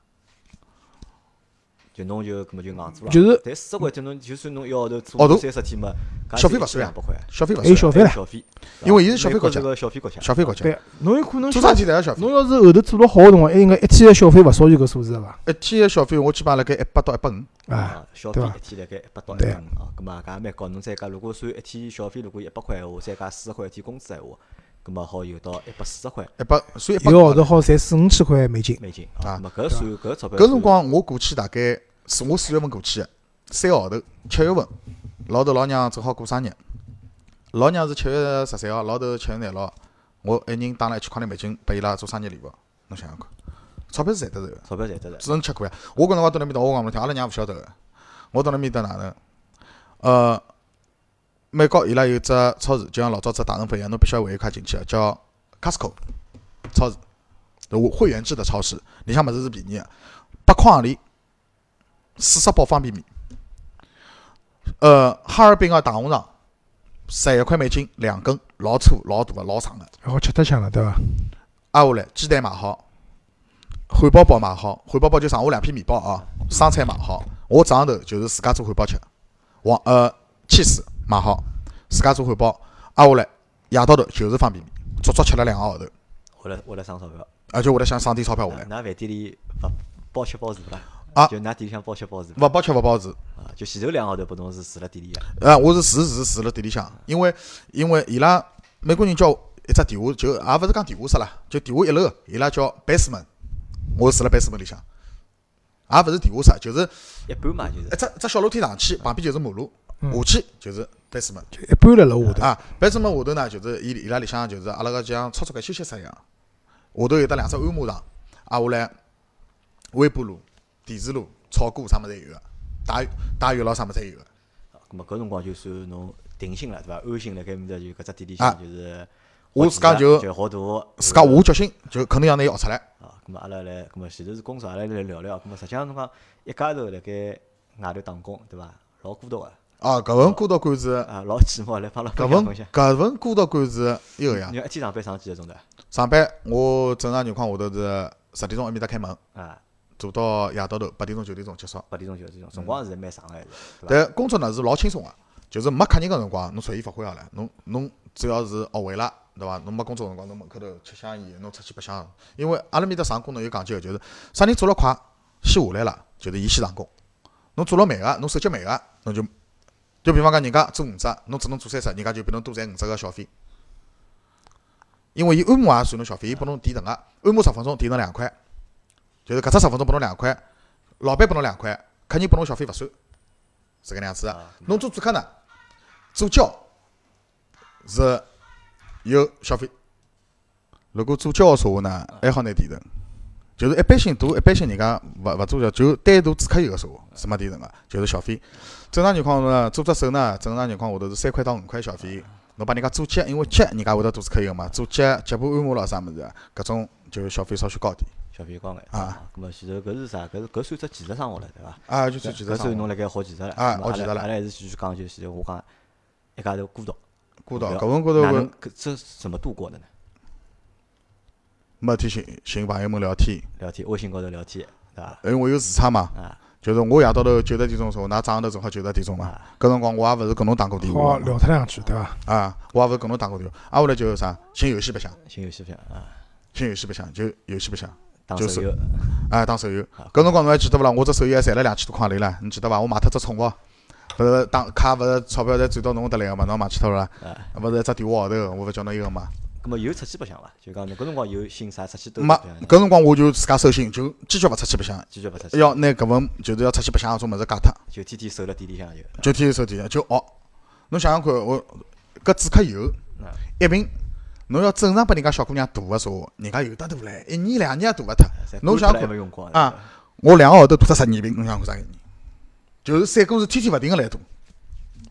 Speaker 1: 就侬就搿么就硬做了。
Speaker 2: 就是
Speaker 1: 但四十块一天侬就算侬一个号头
Speaker 3: 号
Speaker 1: 做
Speaker 3: 头
Speaker 1: 三十天嘛，搿
Speaker 3: 消费勿算
Speaker 1: 两百块啊，
Speaker 3: 消费勿算，
Speaker 2: 还有小费唻。
Speaker 1: 消费，
Speaker 3: 因为伊是消费国家
Speaker 1: 美国是个消费国家，
Speaker 3: 消费国家，
Speaker 2: 对，侬有可能
Speaker 3: 做啥事体侪要小费。
Speaker 2: 侬要是后头做了好个辰光，还应该一天个小费勿少于搿数字个伐？
Speaker 3: 一天个小费我基本上辣盖一百到一百五。
Speaker 2: 啊，
Speaker 1: 啊，消费一天辣盖一百到一百五啊，葛末搿也蛮高。侬再加，如果算一天小费，如果一百块闲话，再加四十块一天工资闲话，葛末好有到一百四十块
Speaker 3: 一百算一
Speaker 2: 个号头好赚四五千块美金。
Speaker 1: 美金
Speaker 3: 啊
Speaker 1: 啊。葛末搿算搿钞票
Speaker 3: 搿辰光我过去大概是我四月份过去个，三个号头，七月份，老头老娘正好过生日，老娘是七月十三号，老头七月廿六号，我一人打了一千块钿美金拨伊拉做生日礼物，侬想想看，钞票是赚得着个，
Speaker 1: 钞票赚得着。
Speaker 3: 只能吃亏啊！我搿辰光到那面搭，我讲侬听，阿拉娘勿晓得个，我到那面搭哪能？呃，美国伊拉有只超市，就像老早只大润发一样，侬必须要会员卡进去个，叫 Costco 超市，会会员制的超市，里向物事是便宜个，八块行钿，四十包方便面。呃，哈尔滨个大红肠，十一块美金两根，老粗、老大个、老长个。
Speaker 2: 然后吃得香了，对伐？
Speaker 3: 挨下来，鸡蛋买好，汉堡包买好，汉堡包就剩下两片面包啊，生菜买好，我早上头就是自家做汉堡吃，黄呃气死买好，自家做汉堡，挨下来夜到头就是方便面，足足吃了两个号头，
Speaker 1: 为了为了省钞票，
Speaker 3: 而且为了想省点钞票下来，
Speaker 1: 㑚饭店里勿包吃包住勿啦？
Speaker 3: 啊
Speaker 1: 就㑚店里向包吃包住
Speaker 3: 勿包吃勿包住。
Speaker 1: 啊？就前头两个号头拨侬是住辣店里个，
Speaker 3: 啊，我是住是住辣店里向，因为因为伊拉美国人叫一只地下，就也勿是讲地下室啦，就地下一楼，伊拉叫 basement，我住辣 basement 里向，也勿是地下室，就是
Speaker 1: 一般嘛就是
Speaker 3: 一只只小楼梯上去，旁边就是马路，
Speaker 2: 嗯
Speaker 3: 下去就是 basement。
Speaker 2: 就一般辣辣下头。
Speaker 3: 啊，basement 下头呢，就是伊伊拉里向就是阿拉个像操作间休息室一样，下头有得两只按摩床，挨下来微波炉、电磁炉、炒锅啥物事侪有个，打打浴咯啥物事侪有个。
Speaker 1: 咁么搿辰光就算侬定心了，对伐？安心辣盖面搭就搿只店里
Speaker 3: 啊
Speaker 1: 向就是
Speaker 3: 我自家就
Speaker 1: 就学徒，
Speaker 3: 自家下决心，就肯定要拿伊学出来。
Speaker 1: 啊，咁么阿拉来，咁么前头是工作，阿拉来聊聊。咁么实际上侬讲一家头辣盖外头打工，对伐？老孤独个，
Speaker 3: 啊，搿份孤独感是，
Speaker 1: 啊，老寂寞，来帮阿拉
Speaker 3: 搿份。搿份孤独感是一个呀
Speaker 1: 你。一天上班上几个钟头？
Speaker 3: 上班我正常情况下头是十点钟埃面搭开门，
Speaker 1: 啊，
Speaker 3: 做到夜到头八点钟九点钟结束。
Speaker 1: 八点钟九点钟，辰光是蛮长个，还是？
Speaker 3: 但工作呢是老轻松个，就是没客人个辰光，侬随意发挥好了。侬侬只要是学会了，对伐？侬没工作辰光，侬门口头吃香烟，侬出去白相。因为阿拉面搭上工呢有讲究个，就是啥人做了快，先下来了，就是伊先上工。侬做了慢个，侬手脚慢个，侬就就比方讲人家做五只，侬只能做三十，人家就比侬多赚五只个小费。因为伊按摩也算侬小费，伊拨侬提成个，按摩十分钟提成两块，就是搿只十分钟拨侬两块，老板拨侬两块，客人拨侬小费勿算，是搿能样子个。
Speaker 1: 啊，
Speaker 3: 侬做主客呢，做胶是有小费。如果做胶个说话呢，还好拿提成。就是一般性大，一般性人家勿勿做胶，就单独主客有个说话是没提成个，就是小费。正常情况呢，做只手呢，正常情况下头是三块到五块小费。侬帮人家做脚，因为脚人家会得做主客有嘛，做脚、脚部按摩咯啥物事，搿种就小费稍许高点。
Speaker 1: 小费高眼
Speaker 3: 啊。
Speaker 1: 咁么前头搿是啥？搿是搿算只技术生活了，对伐？
Speaker 3: 啊，就算技术
Speaker 1: 搿
Speaker 3: 上
Speaker 1: 算侬辣盖学技术了。
Speaker 3: 啊
Speaker 1: 咁么
Speaker 3: 学技术了
Speaker 1: 阿拉还是继续讲，就前头我讲一家头孤独，
Speaker 3: 孤独，
Speaker 1: 对
Speaker 3: 搿份孤独搿
Speaker 1: 搿这怎么度过的呢？
Speaker 3: 没天寻寻朋友们聊天，
Speaker 1: 聊天，微信高头聊天，对伐？
Speaker 3: 因为我有时差嘛。
Speaker 1: 啊
Speaker 3: 就是我夜到头九十点钟说，㑚早上头正好九十点钟嘛。
Speaker 1: 啊，
Speaker 3: 搿辰光我也勿是跟侬打过电话
Speaker 2: 好聊脱两句，对伐？
Speaker 3: 啊，我也勿是跟侬打过电话。挨下来就是啥，寻游戏白相，
Speaker 1: 新游戏白相啊，
Speaker 3: 寻游戏白相，就游戏白相，
Speaker 1: 打
Speaker 3: 就是
Speaker 1: 手游，
Speaker 3: 啊，打手游
Speaker 1: 好。
Speaker 3: 搿辰光侬还记得勿啦？我只手游还赚了两千多块钿唻，侬记得伐？我买脱只宠物，勿是打卡勿是钞票侪转到侬搿搭来个嘛？侬买去脱了勿是一只电话号头，我勿叫侬一个嘛？
Speaker 1: 咁么有出去白相伐？就讲侬搿辰光有新啥出去兜
Speaker 3: 没？搿辰光我就自家收心，就坚决勿出去白相，
Speaker 1: 坚决勿出去，
Speaker 3: 要拿搿份就是要出去白相搿种物事戒脱。
Speaker 1: 就天天守辣店里向就。
Speaker 3: 就天天手提就学。侬想想看，我搿止咳油
Speaker 1: 啊
Speaker 3: 一瓶，侬要正常拨人家小姑娘大个说话，人家有得大唻，一年两年也大勿脱。侬想看啊？我两个号头大脱十二瓶，侬想看啥概念？就是三哥是天天勿停个来涂，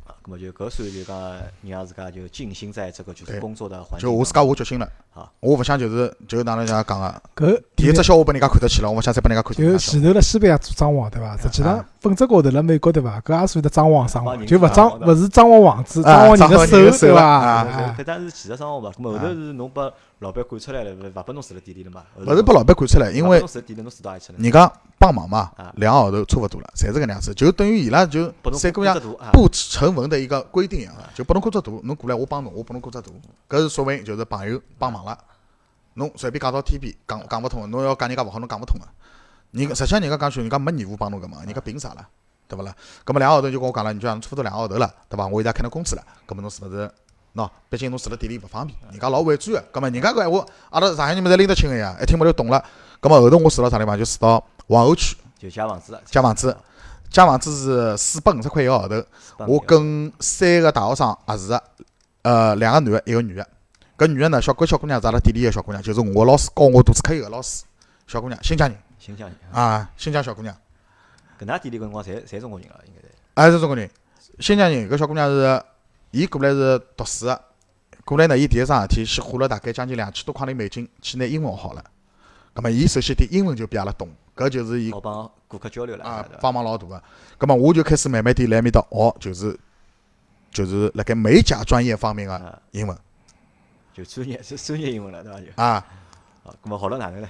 Speaker 1: 啊，咁么就搿算就讲让自家就静心在这个就是工作的环境
Speaker 3: 就我自家下决心了
Speaker 1: 好。
Speaker 3: 我勿想就是就是哪能讲讲个，
Speaker 2: 搿
Speaker 3: 第一只笑话拨人家看得起了，我勿想再拨人家看
Speaker 2: 就
Speaker 3: 见。
Speaker 2: 前头辣西班牙做装潢对伐？实际上
Speaker 3: 啊
Speaker 2: 本质高头辣美国对伐？搿也算得装潢生活，就勿装勿是装潢王子，
Speaker 3: 啊
Speaker 2: 装潢人
Speaker 3: 的手
Speaker 2: 手对伐？
Speaker 3: 啊
Speaker 1: 中。
Speaker 2: 哎
Speaker 1: 搿但是技术生活嘛，咁么后头是侬把老板赶出来了，勿勿拨侬住辣店里了嘛？
Speaker 3: 勿是拨老板赶出来，因为
Speaker 1: 侬住辣店里，侬住到何里去了？
Speaker 3: 人家帮忙嘛
Speaker 1: 啊，
Speaker 3: 两个号头差勿多了，侪是搿能样子。就等于伊拉就三姑娘不成文的一个规定一样的，就拨侬工作大，侬过来我帮侬，我拨侬工作大，搿是说明就是朋友帮忙了。侬随便讲到天边，讲讲勿通的，侬要讲人家勿好，侬讲勿通个。人家实际上人家讲句，人家没义务帮侬个忙，人家凭啥啦？对勿啦？搿么两个号头就跟我讲了，你就讲差勿多两个号头了，对伐？我现在开侬工资了，搿么侬是勿是？喏，毕竟侬住辣店里勿方便，人家老婉转个。搿么人家搿闲话，阿拉上海人们侪拎得清个呀，一听嘛就懂了。搿么后头我住到啥地方？就住到皇后区，
Speaker 1: 就借房子了，
Speaker 3: 借房子借房子是四百五十块一个号头。我跟三个大学生合住个，呃，两个男个，一个女个。搿女个呢，小搿小姑娘是阿拉店里个小姑娘，就是我老师教我肚子科有个老师，小姑娘，新疆人
Speaker 1: 新疆人，
Speaker 3: 啊，新疆小姑娘，
Speaker 1: 搿㑚店里搿辰光侪侪中国人了，应该是。
Speaker 3: 还是中国人。新疆人搿小姑娘是，伊过来是读书个，过来呢，伊第一桩事体先花了大概将近两千多块钿美金去拿英文学好了。葛末伊首先点英文就比阿拉懂，搿就是伊
Speaker 1: 好帮顾客交流了，
Speaker 3: 啊帮忙老大个。葛末我就开始慢慢点辣埃面搭学，就是就是辣盖美甲专业方面个
Speaker 1: 啊，
Speaker 3: 英文
Speaker 1: 就专业是专业英文了，对伐？就
Speaker 3: 啊，
Speaker 1: 好，咁么好了哪能呢？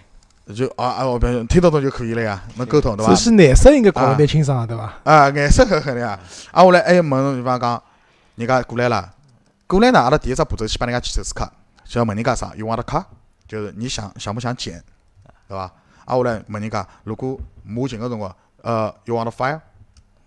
Speaker 3: 就啊啊，我不要听得懂就可以了呀，能沟通对伐
Speaker 2: 只？是颜色应该搞得蛮清爽的，对伐？
Speaker 3: 啊，颜色很肯定啊。啊，我来还问，比方讲，人家过来了，过来呢，阿拉第一只步骤先帮人家去手撕卡，就要问人家啥，you want a car，就是你想想不想剪，对伐？啊，我来问人家，如果磨琴个辰光，呃，you want a file，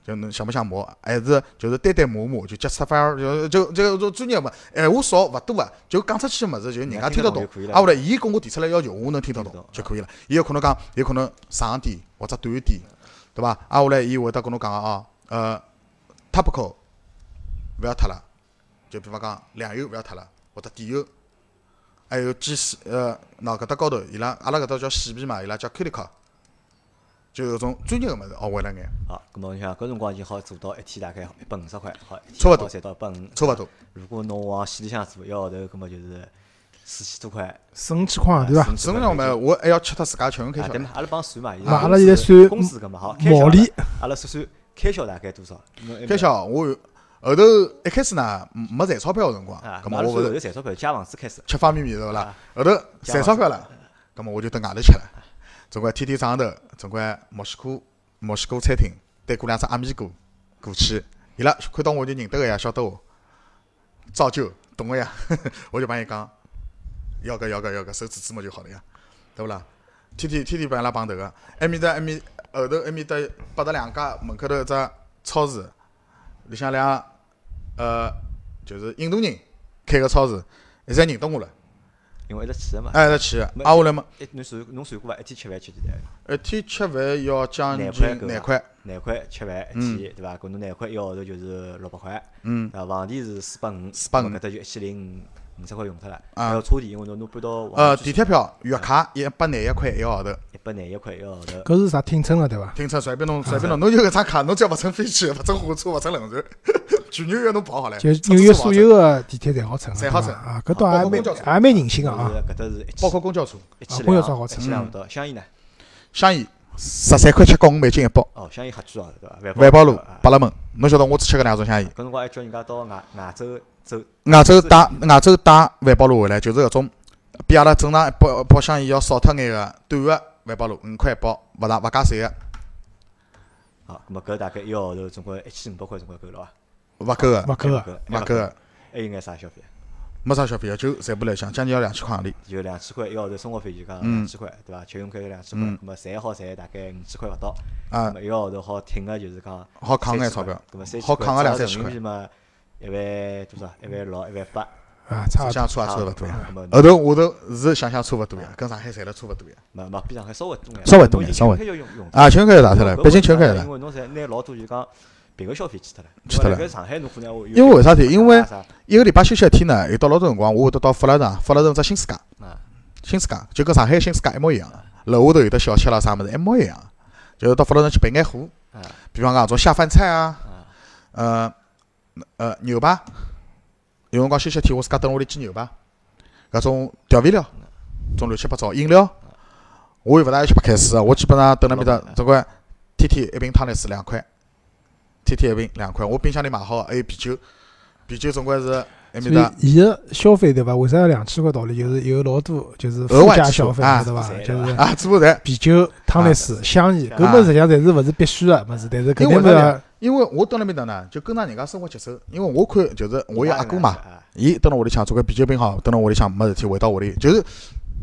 Speaker 3: 就侬想不想磨，还是就是单单磨磨，就接出 file，就就就做专业嘛，闲话少勿多啊，就讲出去个物事，就人家听得懂。啊，我来，伊跟我提出来要求，我能听得懂就可以了。伊有可能讲，有可能长点或者短点。对伐？啊，下来伊会得跟侬讲个哦，呃，topical 勿要脱了，就比方讲两油勿要脱了，或者底油，还有鸡丝，呃，喏搿搭高头伊拉阿拉搿搭叫细皮嘛，伊拉叫 cuticle，就有种专业个物事学会了眼，
Speaker 1: 好，咁么你想搿辰光已经好做到一天大概一百五十块，好，
Speaker 3: 差勿多
Speaker 1: 赚到一百五，
Speaker 3: 差勿多。
Speaker 1: 如果侬往县里向做，一个号头，搿么就是四千多块，
Speaker 2: 四五千块，对伐？
Speaker 3: 四五千嘛，我还要吃脱自家吃用开
Speaker 1: 啊，
Speaker 3: 销
Speaker 1: 对。嘛？阿拉帮算嘛，
Speaker 2: 嘛阿拉现在算
Speaker 1: 工资搿么好，开销
Speaker 2: 毛利，
Speaker 1: 阿拉算算开销大概多少？
Speaker 3: 开销我后头一开始呢没赚钞票个辰光，
Speaker 1: 啊，
Speaker 3: 葛
Speaker 1: 咁阿拉算后
Speaker 3: 末我勿是
Speaker 1: 头赚钞票，借房子开始，
Speaker 3: 吃方便面对勿啦
Speaker 1: 啊？
Speaker 3: 后头赚钞票了，葛末我就蹲外头吃了，总归天天早上头，总归墨西哥墨西哥餐厅带过两只阿米哥过去，伊拉看到我就认得个呀，晓得我，照旧懂个呀，我就帮伊讲，要个要个要个，手指指嘛就好了呀，对勿啦？天天天天帮伊拉碰头个，埃面搭埃面后头埃面搭八达两家门口头一只超市，里向两呃就是印度人开个超市，现在认得我了。
Speaker 1: 因为一直去个嘛。
Speaker 3: 哎，一直去的，
Speaker 1: 没
Speaker 3: 挨下来嘛，
Speaker 1: 一侬算侬算过伐？一天吃饭吃几钿？
Speaker 3: 一天吃饭要将近
Speaker 1: 廿块。
Speaker 3: 廿块，
Speaker 1: 吃饭一天，对伐？搿侬廿块一个号头就是六百块，
Speaker 3: 嗯，
Speaker 1: 啊，房钿是四百五
Speaker 3: ，450
Speaker 1: 咁么搿搭就一千零五十块用脱了，
Speaker 3: 啊。
Speaker 1: 还要车钿，因为侬侬搬到
Speaker 3: 呃，地铁票、月卡一百廿一块一个号头，
Speaker 1: 一百廿一块一个号头，
Speaker 2: 搿是啥挺称个对伐？
Speaker 3: 停车随便侬随便侬，侬就搿张卡，侬只要勿乘飞机、勿乘火车、勿乘轮船，全纽约侬跑好了，
Speaker 2: 就纽约所有个地铁侪好乘，
Speaker 3: 侪好乘。
Speaker 2: 啊，搿倒还蛮还蛮人性个啊。
Speaker 1: 搿搭是一
Speaker 3: 包括公交车、
Speaker 1: 一
Speaker 2: 公交车好乘。
Speaker 1: 千两勿到，香烟呢？
Speaker 3: 香烟十三块七角五美金一包，
Speaker 1: 哦，香烟黑居哦，对伐？
Speaker 3: 万宝路
Speaker 1: 啊。
Speaker 3: 百乐门，侬晓得我只吃搿两种香烟，
Speaker 1: 搿辰光还叫人家到外外州走，
Speaker 3: 外州带外州带万宝路回来，就是搿种比阿拉正常一包包香烟要少脱眼个短个万宝路，五块一包，勿大勿加税个，
Speaker 1: 好，咁么搿大概一个号头总归一千五百块总归够了伐？
Speaker 3: 勿够个，
Speaker 2: 勿够个，
Speaker 3: 勿够个，
Speaker 1: 还有眼啥消费？
Speaker 3: 没啥消费个，就全部来想，将近要两千块行钿。
Speaker 1: 就两千块一个号头生活费就讲
Speaker 3: 嗯
Speaker 1: 两千块，对伐？吃用开两千块，那么赚好赚大概五千块勿到，
Speaker 3: 啊
Speaker 1: 一个号头好挺个就是讲
Speaker 3: 好扛眼钞票，
Speaker 1: 咁么三千
Speaker 3: 好扛个两
Speaker 1: 三
Speaker 3: 三千块
Speaker 1: 人民币嘛，一万多少？一万六，一万八，
Speaker 2: 啊，差。
Speaker 3: 相差也差勿多呀。后头下头是想想差勿多呀，跟上海赚了差勿多呀。
Speaker 1: 没没比上海稍微多眼，
Speaker 3: 稍微多眼
Speaker 1: 侬
Speaker 3: 稍微
Speaker 1: 钱要用用
Speaker 3: 啊，钱开始大脱了，
Speaker 1: 搿
Speaker 3: 北京钱开始了。
Speaker 1: 因为侬侪拿老多就讲别个消费去脱了，
Speaker 3: 去脱了
Speaker 1: 搿上海侬可能
Speaker 3: 因为为啥体？因为一个礼拜休息一天呢，有到老多辰光，我会得到福乐城，福乐城只新世界，
Speaker 1: 啊
Speaker 3: 新世界就跟上海新世界一模一样。楼下头有得小吃啦啥物事一模一样，就是到福乐城去备眼货，
Speaker 1: 啊
Speaker 3: 比方讲种下饭菜啊，
Speaker 1: 啊
Speaker 3: 呃呃牛排，有辰光休息天我自家蹲屋里煎牛排，搿种调味料，种乱七八糟饮料，我又勿大爱吃白开水个，我基本上蹲辣面搭总归天天一瓶汤力水两块，天天一瓶两块，我冰箱里买好个，还有啤酒，啤酒总归是埃面
Speaker 2: 所以
Speaker 3: 搭
Speaker 2: 伊个消费对伐？为啥要两千块道理？就是有老多就是附
Speaker 3: 额外
Speaker 2: 消费
Speaker 3: 啊
Speaker 2: 对伐？就是
Speaker 3: 啊，全部侪。
Speaker 2: 啤酒、汤力水、香烟，搿
Speaker 3: 啊
Speaker 2: 么实际上侪是勿是必须个物事，但是肯
Speaker 3: 因为
Speaker 2: 定勿要
Speaker 3: 为啥呢？因为我蹲辣面搭呢，就跟上人家生活节奏。因为我看就是我有阿哥嘛，
Speaker 1: 啊
Speaker 3: 伊蹲辣屋里向做个啤酒瓶好，蹲辣屋里向没事体回到屋里，就是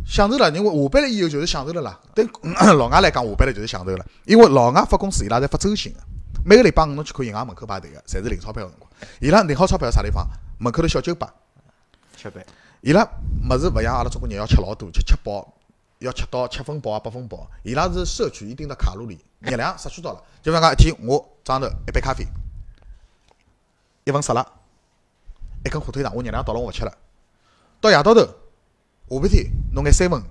Speaker 3: 享受了。因为下班了以后就是享受了啦。对 老外来讲，下班了就是享受了。因为老外发工资伊拉侪发周薪个，每个礼拜五侬去看银行门口排队个，侪是领钞票个辰光。伊拉领好钞票啥地方？门口头小酒吧。
Speaker 1: 吃饭
Speaker 3: 伊拉物事勿像阿拉中国人要吃老多，吃吃饱，要吃到七分饱啊八分饱。伊拉是摄取一定的卡路里，热量摄取到了。就比方讲一天我早上头一杯咖啡，一份沙拉，一根火腿肠，我热量到了我勿吃了。到夜到头，下半天弄眼三文，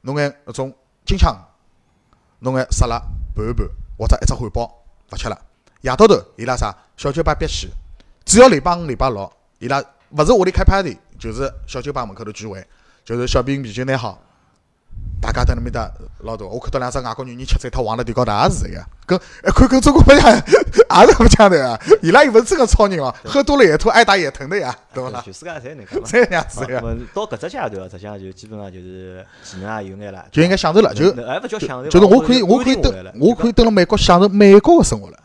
Speaker 3: 弄眼搿种金枪，弄眼沙拉拌一拌，或者一只汉堡勿吃了。夜到头伊拉啥？小酒吧必去，只要礼拜五、礼拜六，伊拉勿是屋里开 party，就是小酒吧门口头聚会，就是小瓶啤酒拿好，大家在那面搭老大。我看到两只外国女人吃醉脱往了地高头也是这个，跟一看跟中国不一样，也是搿腔头啊！伊拉又勿是真个超人哦，喝多了也吐，挨打也疼的呀，对勿啦？
Speaker 1: 全世界侪能介嘛。
Speaker 3: 这样子呀，
Speaker 1: 到搿只阶段，实际上就基本上就是技能也有眼了，
Speaker 3: 就应该享受了，就
Speaker 1: 那还勿叫享受，
Speaker 3: 就是我可以，
Speaker 1: 我
Speaker 3: 我可以
Speaker 1: 蹲
Speaker 3: 蹲，我可以蹲辣美国享受美国个生活了。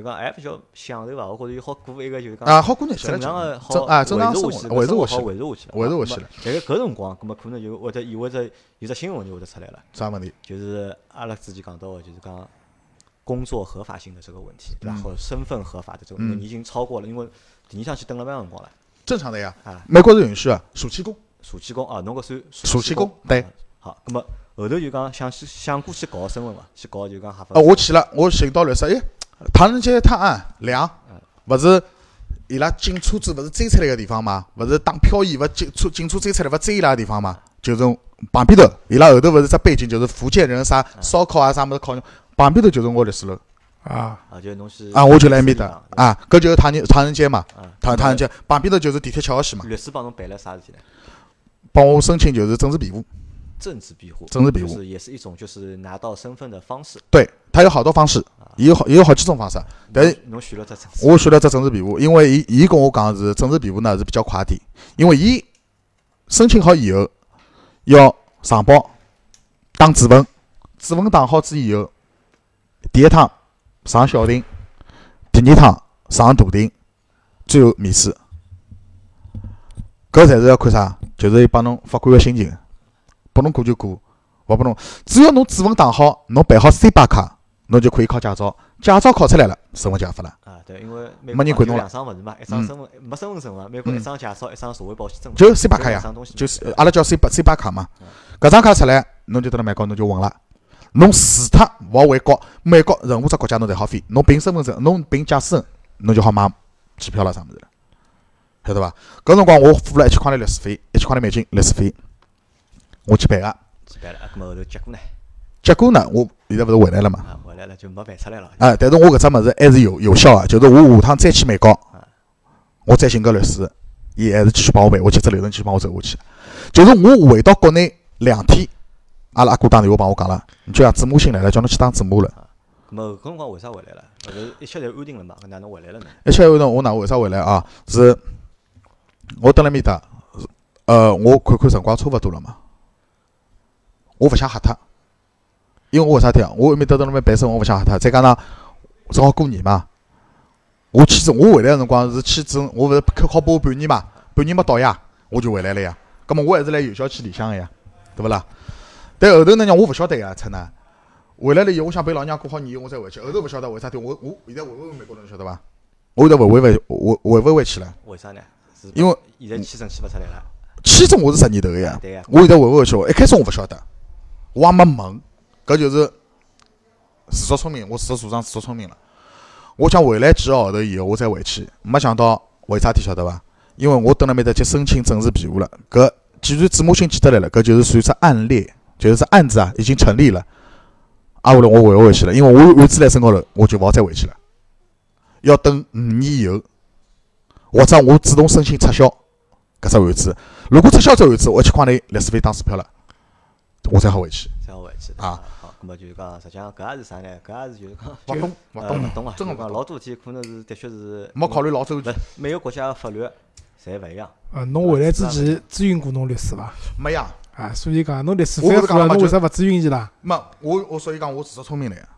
Speaker 1: 啊，就讲还比较享受伐？我觉着有好过一个就是讲
Speaker 3: 啊，好过日脚
Speaker 1: 正常
Speaker 3: 了，
Speaker 1: 个好
Speaker 3: 正啊正常
Speaker 1: 维
Speaker 3: 生活
Speaker 1: 持下去，
Speaker 3: 维持下去
Speaker 1: 生活好维持下去了，
Speaker 3: 维持下去了。
Speaker 1: 但是搿辰光，葛末可能就会得意味着有只新个问题会得出来了，
Speaker 3: 啥问题？
Speaker 1: 就是阿拉之前讲到个，就是讲工作合法性的这个问题，对伐？
Speaker 3: 嗯
Speaker 1: 或者身份合法的这个，因为
Speaker 3: 嗯
Speaker 1: 你已经超过了，因为第二趟去等了蛮辰光了
Speaker 3: 正常的呀，
Speaker 1: 啊，
Speaker 3: 美国是允许啊，暑期工，
Speaker 1: 暑期工啊，侬搿算
Speaker 3: 暑期工
Speaker 1: 工，
Speaker 3: 对
Speaker 1: 啊。好，葛末后头就讲想去想过去搞身份伐？去搞就讲合法
Speaker 3: 呃，。我去了，我寻到律师，诶，唐人街探案两，勿是伊拉警车子勿是追出来个地方嘛？勿是打漂移，勿警车警车追出来勿追伊拉个地方嘛？就是旁边头，伊拉后头勿是只背景，就是福建人啥烧烤啊啥物事烤肉，旁边头就是我律师楼
Speaker 2: 啊，
Speaker 1: 啊，就是侬是
Speaker 3: 啊，我就辣埃面搭啊，搿就是唐人唐人街嘛，
Speaker 1: 啊，
Speaker 3: 唐唐人街。旁边头就是地铁七号线嘛，
Speaker 1: 律师帮侬办了啥事体呢？
Speaker 3: 帮我申请就是政治庇护，
Speaker 1: 政治庇护，
Speaker 3: 政治庇护。
Speaker 1: 是也是一种就是拿到身份的方式。
Speaker 3: 对，他有好多方式，也有好也有好几种方式，但是
Speaker 1: 侬侬选了只政治，
Speaker 3: 我选了只政治庇护，因为伊伊跟我讲是政治庇护呢是比较快点，因为伊申请好以后要上报打指纹，指纹打好之以后，第一趟上小庭，第二趟上大庭，最后面试。搿侪是要看啥？就是伊帮侬法官个心情，拨侬过就过，勿拨侬。只要侬指纹打好，侬办好 C 八卡，侬就可以考驾照。驾照考出来了，身份就合法了。
Speaker 1: 啊，对，因为美
Speaker 3: 没人管侬了
Speaker 1: 两张物事嘛，一张
Speaker 3: 嗯
Speaker 1: 身份没身份证嘛，美国一张驾照，一张社会保险证嘛，
Speaker 3: 就 C 八卡呀就是阿拉叫 C 八 C 八卡嘛，搿张卡出来，侬就到了美国侬就稳了。侬除脱勿好回国，美国任何只国家侬侪好飞。侬凭身份证，侬凭驾驶证，侬就好买机票了啥物事了，晓得伐？搿辰光我付了一千块钿律师费，一千块钿美金律师费，我去办个。
Speaker 1: 去办了，搿，么后头结果呢？
Speaker 3: 结果呢，我现在勿是回来了嘛？
Speaker 1: 啊，回来了就没办出来了。
Speaker 3: 啊，但是我搿只物事还是有有效个，就是我下趟再去美国，我再寻个律师，伊还是继续帮我办，我去只流程继续帮我走下去。就是我回到国内两天，阿拉阿哥打电话帮我讲了，你就像子母亲来了，叫侬去当子母了。
Speaker 1: 咁么搿辰光为啥回来了？后头一切侪安定了嘛，搿哪能回来了呢？
Speaker 3: 一切安定我哪为啥回来啊？是我蹲辣面搭，呃，我看看辰光差勿多了嘛，我勿想吓脱，因为我为啥体啊？我埃面搭蹲辣面办生活，我勿想吓脱。再加上正好过年嘛，我去证我回来个辰光是去证，我勿是考考拨我半年嘛，半年没到呀，我就回来了呀。葛末我还是来有效期里向个呀，对勿啦？但后头呢，让我勿晓得呀，出呢。回来了以后，我想陪老娘过好年，我再回去。后头勿晓得为啥体，我我现在回勿回美国侬晓得伐？我现在回回回回回勿回去了，
Speaker 1: 为啥呢？
Speaker 3: 因为
Speaker 1: 现在签证签勿出来了。
Speaker 3: 签证我是十年头个呀。
Speaker 1: 对呀，
Speaker 3: 我现在回勿回去？一开始我勿晓得，我也没问，搿就是自作聪明，我自作主张，自作聪明了。我想回来几个号头以后我再回去，没想到为啥体晓得伐？因为我蹲辣面搭去申请政治庇护了。搿既然子母亲记得来了，搿就是属于只案例，就是只案子啊，已经成立了。挨下来我回勿回去了，因为我有自来身高头，我就勿好再回去了，要等五年以后，或者我主动申请撤销搿只案子。如果撤销这案子，我一千块钿律师费打水漂了，我才好回去。
Speaker 1: 才好回去
Speaker 3: 啊。
Speaker 1: 好，那么就是讲，实际上搿也是啥呢？搿也是就是讲，
Speaker 3: 勿懂，勿懂
Speaker 1: 勿懂啊，
Speaker 3: 真个勿懂。
Speaker 1: 老多事体可能是的确是
Speaker 3: 没考虑老周
Speaker 1: 勿
Speaker 3: 全，
Speaker 1: 每个国家的法律侪勿一样。
Speaker 2: 呃，侬回来之前咨询过侬律师伐？
Speaker 3: 没呀。
Speaker 2: 啊，所以讲侬律师
Speaker 3: 我
Speaker 2: 费付了，侬为啥勿咨询伊拉？
Speaker 3: 没，我我所以讲我自作聪明了呀。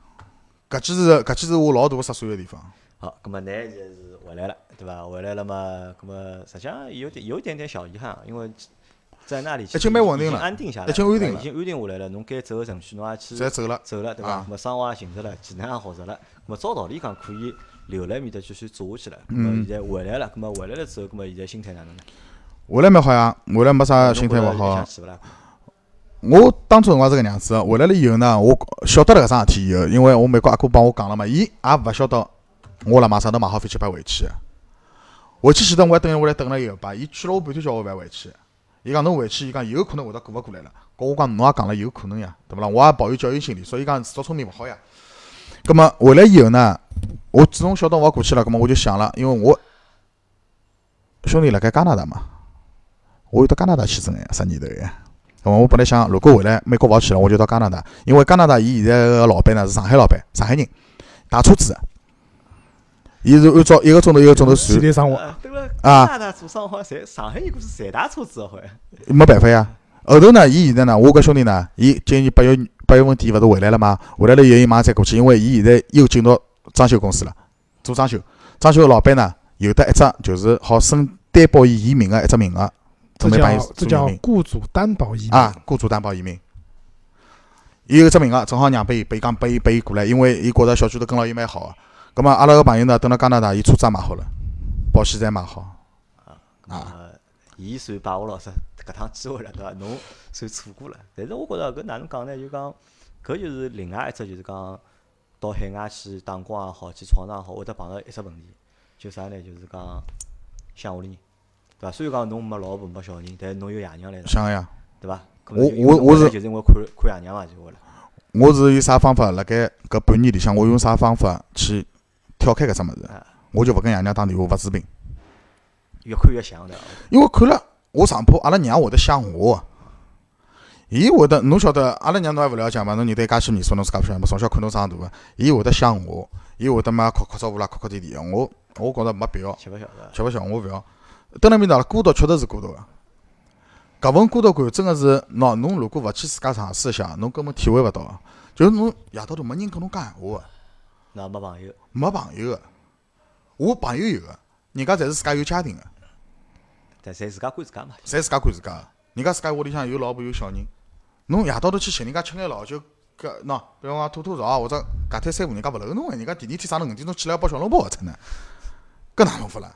Speaker 3: 搿记是搿记是我老大个失算个地方。
Speaker 1: 好，咁么㑚现在是回来了，对伐？回来了嘛，咁么实际上有点有一点点小遗憾啊，因为在那里
Speaker 3: 已经蛮稳定了
Speaker 1: 安定下来了，
Speaker 3: 已经安定了
Speaker 1: 已经安定下来了。侬该走个程序侬也去
Speaker 3: 侪走了，
Speaker 1: 走了，对伐？么生活也寻着了，技能也学着了，咁么照道理讲可以留辣埃面搭继续做下去了。
Speaker 3: 嗯
Speaker 1: 现在回来了，咁么回来了之后，咁么现在心态哪能呢？
Speaker 3: 回来蛮好呀，回来没啥心态勿好？我当初辰光是搿能样子的，回来了以后呢，我晓得了搿桩事体以后，因为我美国阿哥帮我讲了嘛，伊也勿晓得我辣马上头买好飞机票回去的。回去前头我还等伊下来等了一个吧，伊劝了我半天叫我勿要回去。伊讲侬回去，伊讲有可能会得过勿过来了。搿我讲侬也讲了有可能呀，对勿啦？我也抱有侥幸心理，所以讲自作聪明勿好呀。葛么回来以后呢，我自从晓得我要过去了，葛么我就想了，因为我兄弟辣盖加拿大嘛，我有到加拿大签证呀，十年头呀。葛么我本来想，如果回来美国勿去了，我就到加拿大，因为加拿大伊现在个老板呢是上海老板，上海人，打车子的。伊是按照一个钟头一个钟头算，
Speaker 2: 现代生活，
Speaker 1: 呃对了，
Speaker 3: 啊
Speaker 1: 加拿大做生活侪上海人估计侪大车子的好像。
Speaker 3: 没办法呀。后头呢，伊现在呢，我搿兄弟呢，伊今年八月八月份底勿是回来了吗？回来了以后，伊马上再过去，因为伊现在又进到装修公司了，做装修。装修个老板呢，有得一只就是好申担保伊移民个一只名额，
Speaker 2: 这
Speaker 3: 准备帮伊
Speaker 2: 叫这叫
Speaker 3: 做移民
Speaker 2: 雇主担保移民。
Speaker 3: 啊，雇主担保移民。伊有一只名额，正好让拨伊，拨伊讲拨伊拨伊过来，因为伊觉着小区头跟牢伊蛮好个。葛末阿拉个朋友呢，等辣加拿大，伊车子也买好了，保险侪买好。啊
Speaker 1: 呃，伊算把握牢是搿趟机会了，对伐？侬算错过了。但是我觉着搿哪能讲呢？就讲搿就是另外一只，就是讲到海外去打工也好，去闯荡也好，会得碰到一只问题，就啥呢？就是讲想屋里人，对伐？虽然讲侬没老婆没小人，但是侬有爷娘来了，
Speaker 3: 想个呀，
Speaker 1: 对伐？
Speaker 3: 我我我是
Speaker 1: 就是因为看看爷娘嘛，就会了。
Speaker 3: 我是有啥方法？辣盖搿半年里向，我用啥方法去跳开搿只物事
Speaker 1: 啊？
Speaker 3: 我就勿跟爷娘打电话，勿视频，
Speaker 1: 越看越像？
Speaker 3: 因为看了我上铺，阿拉娘会得想我。伊会得，侬晓得，阿拉娘侬还勿了解嘛？侬认得一介许年数，侬自家勿晓得嘛？从小看侬长大个，伊会得想我，伊会得嘛哭哭招呼啦，哭哭啼啼个。我我觉着没必要，
Speaker 1: 吃勿晓得。
Speaker 3: 吃勿消，我勿要。蹲辣面搭了，孤独确实是孤独个。搿份孤独感真个是，喏，侬如果勿去自家尝试一下，侬根本体会勿到个。就是侬夜到头没人跟侬讲闲话个。
Speaker 1: 那没朋友，
Speaker 3: 没朋友个，我朋友有个，人家侪是自家有家庭个，
Speaker 1: 但侪自家管自家嘛。
Speaker 3: 侪自家管自家个。人家自家屋里向有老婆有小人，侬夜到头去寻人家吃眼老酒，搿喏，比方讲吐吐槽或者搿天三五，人家勿搂侬个，人家第二天早浪五点钟起来要包小笼包个出呢，搿哪能法啦？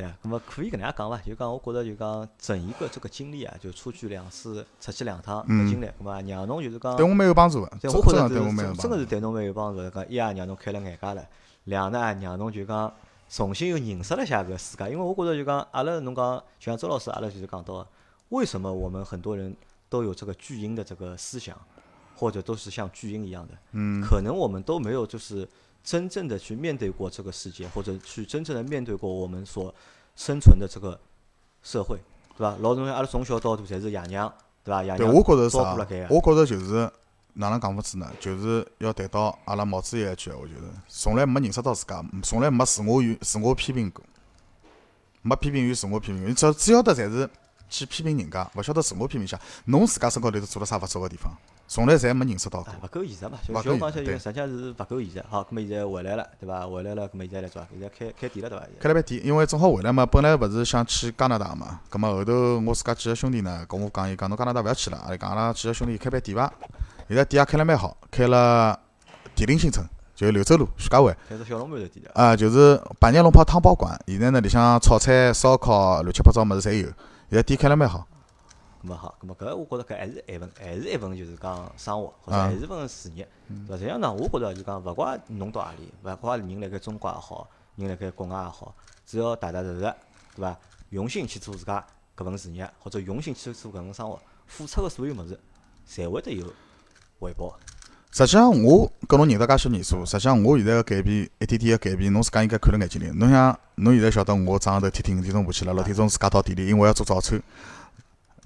Speaker 1: 对啊，那么可以搿能样讲伐？就讲我觉着就讲整一个这个经历啊，就出去两次，出去两趟
Speaker 3: 嗯
Speaker 1: 搿经历，咁么让侬就是讲，
Speaker 3: 对我蛮有帮助个，真
Speaker 1: 对我觉着
Speaker 3: 真个对我蛮有帮助。
Speaker 1: 真真个是对侬蛮有帮助的。讲一啊，让侬开了眼界了；两呢，让侬就讲重新又认识了一下搿世界。因为我觉着就讲阿拉侬讲，就像周老师阿拉就是讲到的，为什么我们很多人都有这个巨婴的这个思想，或者都是像巨婴一样的？
Speaker 3: 嗯，
Speaker 1: 可能我们都没有就是真正的去面对过这个世界，或者去真正的面对过我们所生存的这个社会，对伐？老多人阿拉从小到大侪是爷娘，对伐？爷
Speaker 3: 对
Speaker 1: 娘
Speaker 3: 我觉着是啥？我觉着就是哪能讲法子呢？就是要谈到阿拉毛主席一句闲话，就是从来没认识到自家，从来没自我与自我批评过，没批评与自我批评过。你只只要得侪是去批评人家，勿晓得自我批评一下，侬自家身高头头做了啥勿足个地方，从来侪没认识到过
Speaker 1: 哎，。勿够现实嘛，就
Speaker 3: 勿
Speaker 1: 就讲起来，
Speaker 3: 够现实
Speaker 1: 际上是勿够现实。好，咁么现在回来了，对伐？回来了，咁么现在来做啥？现在开开店了，对伐？
Speaker 3: 开了爿店，因为正好回来嘛，本来勿是想去加拿大嘛，葛末后头我自家几个兄弟呢跟我讲，伊讲侬加拿大勿要去了，阿拉讲阿拉几个兄弟开爿店伐？现在店也开了蛮好，开了地灵新村，就是柳州路徐家汇。
Speaker 1: 开只小笼馒头店的。
Speaker 3: 啊，就是百年龙泡汤包馆，现在呢里向炒菜、烧烤乱七八糟物事侪有，现在店开了蛮好。
Speaker 1: 咁么好，咁么搿我觉着搿还是一份，还是一份就是讲生活，或者
Speaker 3: 啊
Speaker 1: 还是份事业，对伐？实际上呢，我觉着就讲勿怪侬到何里，勿怪人辣盖中国也好，人辣盖国外也好，只要踏踏实实，对伐？用心去做自家搿份事业，或者用心去做搿份生活，付出个所有物事，侪会得有回报。
Speaker 3: 实际上，我跟侬认得介许年数，实际上我现在个改变，一点点个改变，侬自家应该看了眼睛里。侬像侬现在晓得我早上头天天五点钟爬起来，六点钟自家到店里，因为要做早餐，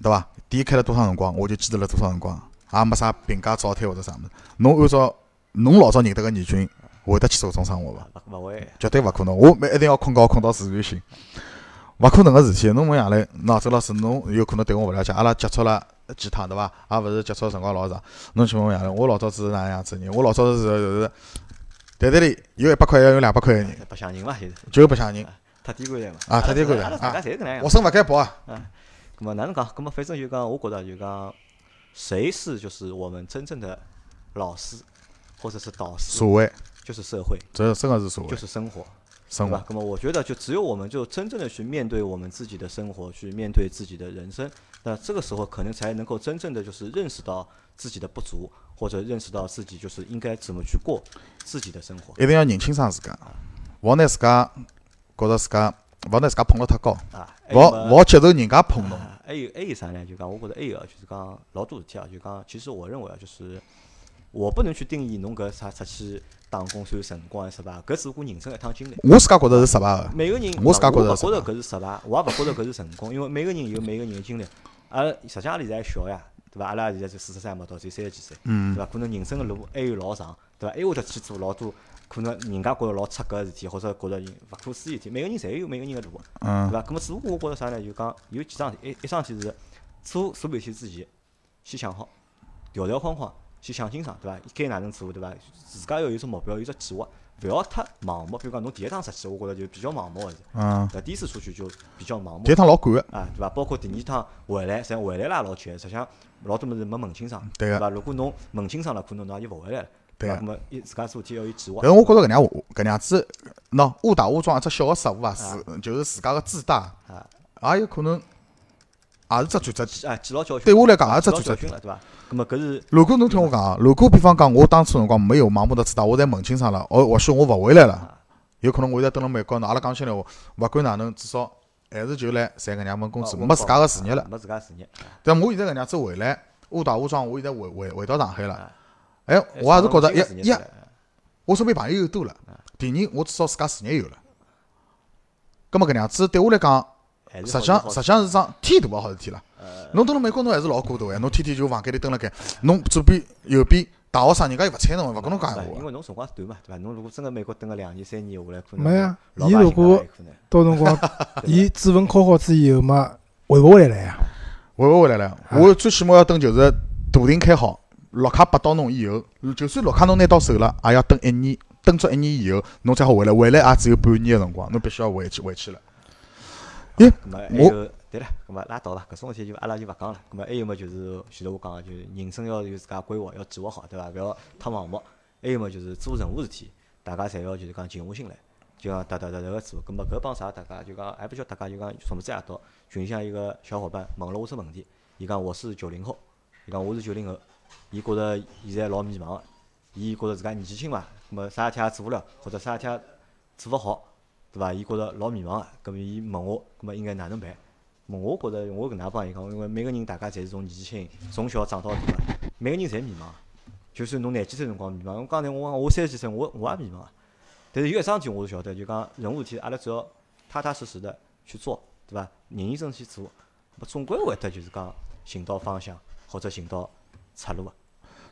Speaker 3: 对伐？店开了多少辰光，我就记得了多少辰光，也没啥评价早退或者啥物事。侬按照侬老早认得个倪军，会得去做搿种生活伐？
Speaker 1: 勿勿会，
Speaker 3: 绝对勿可能，我每一定要困觉困到自然醒，勿可能个事体。侬问夜来，喏，周老师，侬有可能对我勿了解，阿拉接触了几趟对伐？也勿是接触辰光老长。侬去问问夜来，我老早子是哪能样子人？我老早子是就是袋袋里有一百块要有两百块个人，
Speaker 1: 白相人嘛，就是
Speaker 3: 就白相人
Speaker 1: 特低官来嘛。
Speaker 3: 啊，特低官了
Speaker 1: 阿拉大家
Speaker 3: 啊！我。身勿该薄啊！
Speaker 1: 咁么哪能讲？那么反正就讲，我觉得就讲，谁是就是我们真正的老师，或者是导师，
Speaker 3: 社会，
Speaker 1: 就是社会，
Speaker 3: 这真个是社
Speaker 1: 就是生活，
Speaker 3: 生活。？
Speaker 1: 那么我觉得，就只有我们就真正的去面对我们自己的生活，去面对自己的人生，那这个时候可能才能够真正的就是认识到自己的不足，或者认识到自己就是应该怎么去过自己的生活
Speaker 3: 一定要认清爽自家，勿要拿自家觉得自家，勿好拿自家捧得太高，
Speaker 1: 啊。
Speaker 3: 勿勿好接受人家捧侬。
Speaker 1: 啊还有还有啥呢？就讲我觉着还有啊，就是讲老多事体啊，就讲其实我认为啊，就是我不能去定义侬搿啥出去打工算成功还是失败，搿只不过人生一趟经历。
Speaker 3: 我自家觉着是失败个。
Speaker 1: 每个人，
Speaker 3: 我自家觉着
Speaker 1: 勿觉着搿是失败，我也勿觉着搿是成功，因为每个人有每个人个经历。阿拉实际上阿拉现在还小呀，对伐？阿拉现在就四十三嘛，到只有三十几岁，
Speaker 3: 嗯
Speaker 1: 对伐？可能人生个路还有老长，对伐？还会得去做老多可能人家觉着老出格个事体，或者觉着勿可思议事体。每个人侪有每个人个路，对
Speaker 3: 嗯，
Speaker 1: 伐？葛末只不过我觉着啥呢？就讲有几桩事体，一一桩事体是做所有事体之前，先想好，条条框框先想清爽，对伐？该哪能做，对伐？自家要有只目标，有只计划，勿要太盲目。比如讲侬第一趟出去，我觉着就比较盲目个是。
Speaker 3: 嗯，
Speaker 1: 呃，第一次出去就比较盲目
Speaker 3: 第一趟老赶个，
Speaker 1: 啊，对伐？包括第二趟回来，实际上回来啦也老急的，实际上老多物事没问清爽，
Speaker 3: 对个
Speaker 1: 伐？如果侬问清爽了，可能侬也就勿回来了，伐？
Speaker 3: 对个
Speaker 1: 那么一自家做事体要有计划
Speaker 3: 但是我觉着搿能样搿样子，喏，误打误撞一只小个失误啊，是就是自家个自大，
Speaker 1: 啊，
Speaker 3: 也有可能也是只转折。
Speaker 1: 点啊记牢教训，
Speaker 3: 对我来讲也是只转折
Speaker 1: 点了，对伐？那么搿是
Speaker 3: 如果侬听我讲啊，如果比方讲我当初辰光没有盲目的自大，我侪问清爽了，哦，或许我勿回来了，
Speaker 1: 啊。
Speaker 3: 有可能我现在蹲辣美国，喏，阿拉讲心里话，勿管哪能，至少还是就来赚搿两份工资，
Speaker 1: 啊
Speaker 3: 没自家个事业了。
Speaker 1: 啊。没自家事业，啊。
Speaker 3: 但我现在搿样子回来，误打误撞，我现在回回回到上海了。
Speaker 1: 啊。
Speaker 3: 哎，我也是觉着一一我身边朋友又多了。第二，我至少自家事业有了。葛末搿能样子对我来讲，实际上实
Speaker 1: 好
Speaker 3: 际上是桩天大个好事体了。
Speaker 1: 呃
Speaker 3: 侬蹲辣美国侬还是老孤独个，侬天天就房间里蹲辣盖，侬左边右边大学生人家又勿睬侬，勿跟侬讲闲话。
Speaker 1: 对因为侬辰光短嘛，对伐？侬如果真个美国蹲个两年三年下来，可能
Speaker 2: 没呀伊如果到辰光，伊指纹考好之以后嘛，回勿回来了呀？
Speaker 3: 回勿回来了？我最起码要等就是大庭开好，绿卡拨到侬以后，就算绿卡侬拿到手了，也要等一年，等足一年以后，侬才好回来。回来也只有半年个辰光，侬必须要回去回去了。咦，
Speaker 1: 咁么还
Speaker 3: 我
Speaker 1: 有对了，咁么拉倒了，搿种事体就阿拉就勿讲了。咁么还有么就是前头我讲个，就是人生要有自家规划，要计划好，对伐？勿要太盲目。还有么就是做任何事体，大家侪要就是讲静下心来，就讲踏踏实实个做。咁么搿帮啥大家就讲，还不叫大家就讲，昨子夜到群里向一个小伙伴问了我只问题，伊讲我是九零后，伊讲我是九零后，伊觉着现在老迷茫个，伊觉着自家年纪轻嘛，咁么啥事体也做勿了，或者啥事体也做勿好，对伐？伊觉着老迷茫个，咁么伊问我，咁么应该哪能办？我觉着我搿能介帮伊讲，因为每个人大家侪是从年纪轻，从小长到大个，每个人侪迷茫。就算侬廿几岁辰光迷茫，我刚才我讲我三十几岁，我我也迷茫啊。但是有一桩事体我是晓得，就讲任何事体，阿拉只要踏踏实实的去做，对伐？认认真真去做，么总归会得就是讲寻到方向或者寻到出路个。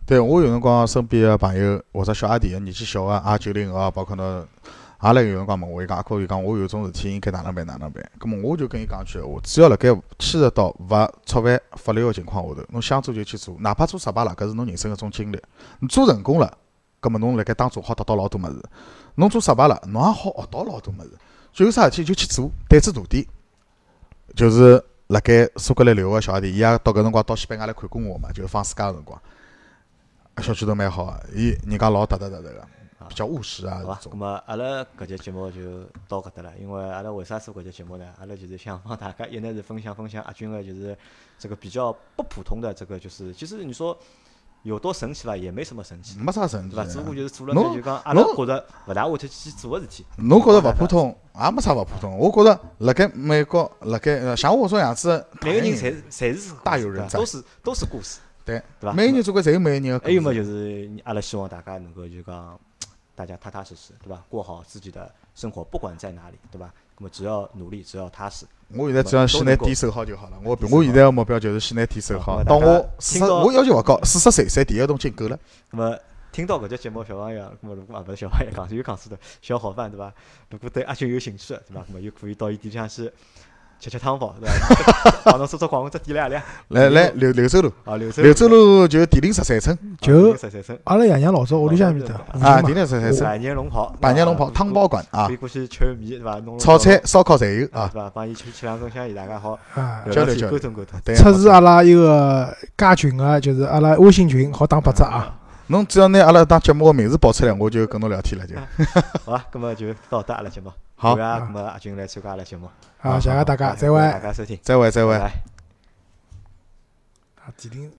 Speaker 3: 对我有辰光身边个朋友或者小阿弟个年纪小个，也九零后，包括侬，阿来有辰光问我，伊讲阿哥，伊讲我有种事体应该哪能办哪能办。葛末我就跟伊讲句闲话，只要辣盖牵涉到勿触犯法律个情况下头，侬想做就去做，哪怕做失败了，搿是侬人生个一种经历。侬做成功了，葛么侬辣盖当中好得到老多物事；侬做失败了，侬也好学到老多物事。就有啥事体就去做，胆子大点。就是辣盖苏格兰留学个小阿弟，伊也到搿辰光到西班牙来看过我嘛，就是放暑假个辰光。小区头蛮好个，伊人家老踏踏实实个，比较务实啊
Speaker 1: 好伐？
Speaker 3: 这种。
Speaker 1: 咁么阿拉搿节节目就到搿搭了，因为阿拉为啥做搿节节目呢？阿拉就是想帮大家一呢是分享分享阿军个就是这个比较不普通的这个就是，其实你说有多神奇伐？也没什么神奇，
Speaker 3: 没啥神奇
Speaker 1: 对伐？只不过。就是做了就讲阿拉觉着勿大会得去做个事体。
Speaker 3: 侬觉着勿普通，也没啥勿普通。我觉着辣盖美国，辣盖呃像我这样子
Speaker 1: 每个人侪侪是
Speaker 3: 大有人在
Speaker 1: 都是都是故事，
Speaker 3: 对
Speaker 1: 对伐？
Speaker 3: 每个人总归侪有每个人个。
Speaker 1: 还有么就是阿拉希望大家能够就讲，大家踏踏实实，对伐？过好自己的生活，不管在哪里，对吧？那么只要努力，只要踏实，
Speaker 3: 我现在只要先拿店守好就好了。我我现在个目标就是先拿店守好。
Speaker 1: 好大家
Speaker 3: 到我四十，我要求勿高，四十岁赚第一桶金够了。
Speaker 1: 那么听到搿节节目，小朋友，那么如果啊勿是小朋友讲，有讲是的小伙伴，对伐？如果对阿军有兴趣的，对伐？那么又可以到伊店里向去吃吃汤包，对伐？帮侬做做广告，只点亮亮
Speaker 3: 来来，柳柳州路，
Speaker 1: 啊，柳州
Speaker 3: 柳州路就第零十三村
Speaker 2: 就
Speaker 1: 十三村
Speaker 2: 阿拉爷娘老早屋里向面搭
Speaker 3: 啊，第
Speaker 2: 附近嘛
Speaker 3: 零十三村，
Speaker 1: 百年龙袍，
Speaker 3: 百年龙袍汤包馆啊
Speaker 1: 可以，过去吃碗面，对伐？弄
Speaker 3: 炒菜、烧烤侪有啊。
Speaker 1: 对伐？帮伊吃吃两根香烟，大家好
Speaker 2: 啊，
Speaker 3: 交流交流
Speaker 1: 沟通沟通。
Speaker 3: 对，
Speaker 2: 测试阿拉一个加群个，就是阿拉微信群，好打八折啊。
Speaker 3: 侬只要拿阿拉当节目个名字报出来，我就跟侬聊天了就。
Speaker 1: 好啊，那么就到达阿拉节目。
Speaker 3: 好
Speaker 1: 感谢咁么阿军来参加阿拉节目。
Speaker 2: 好，谢谢大家，再会。
Speaker 1: 大家收听，
Speaker 3: 再会再会
Speaker 1: 拜。拜。
Speaker 2: 啊，指定。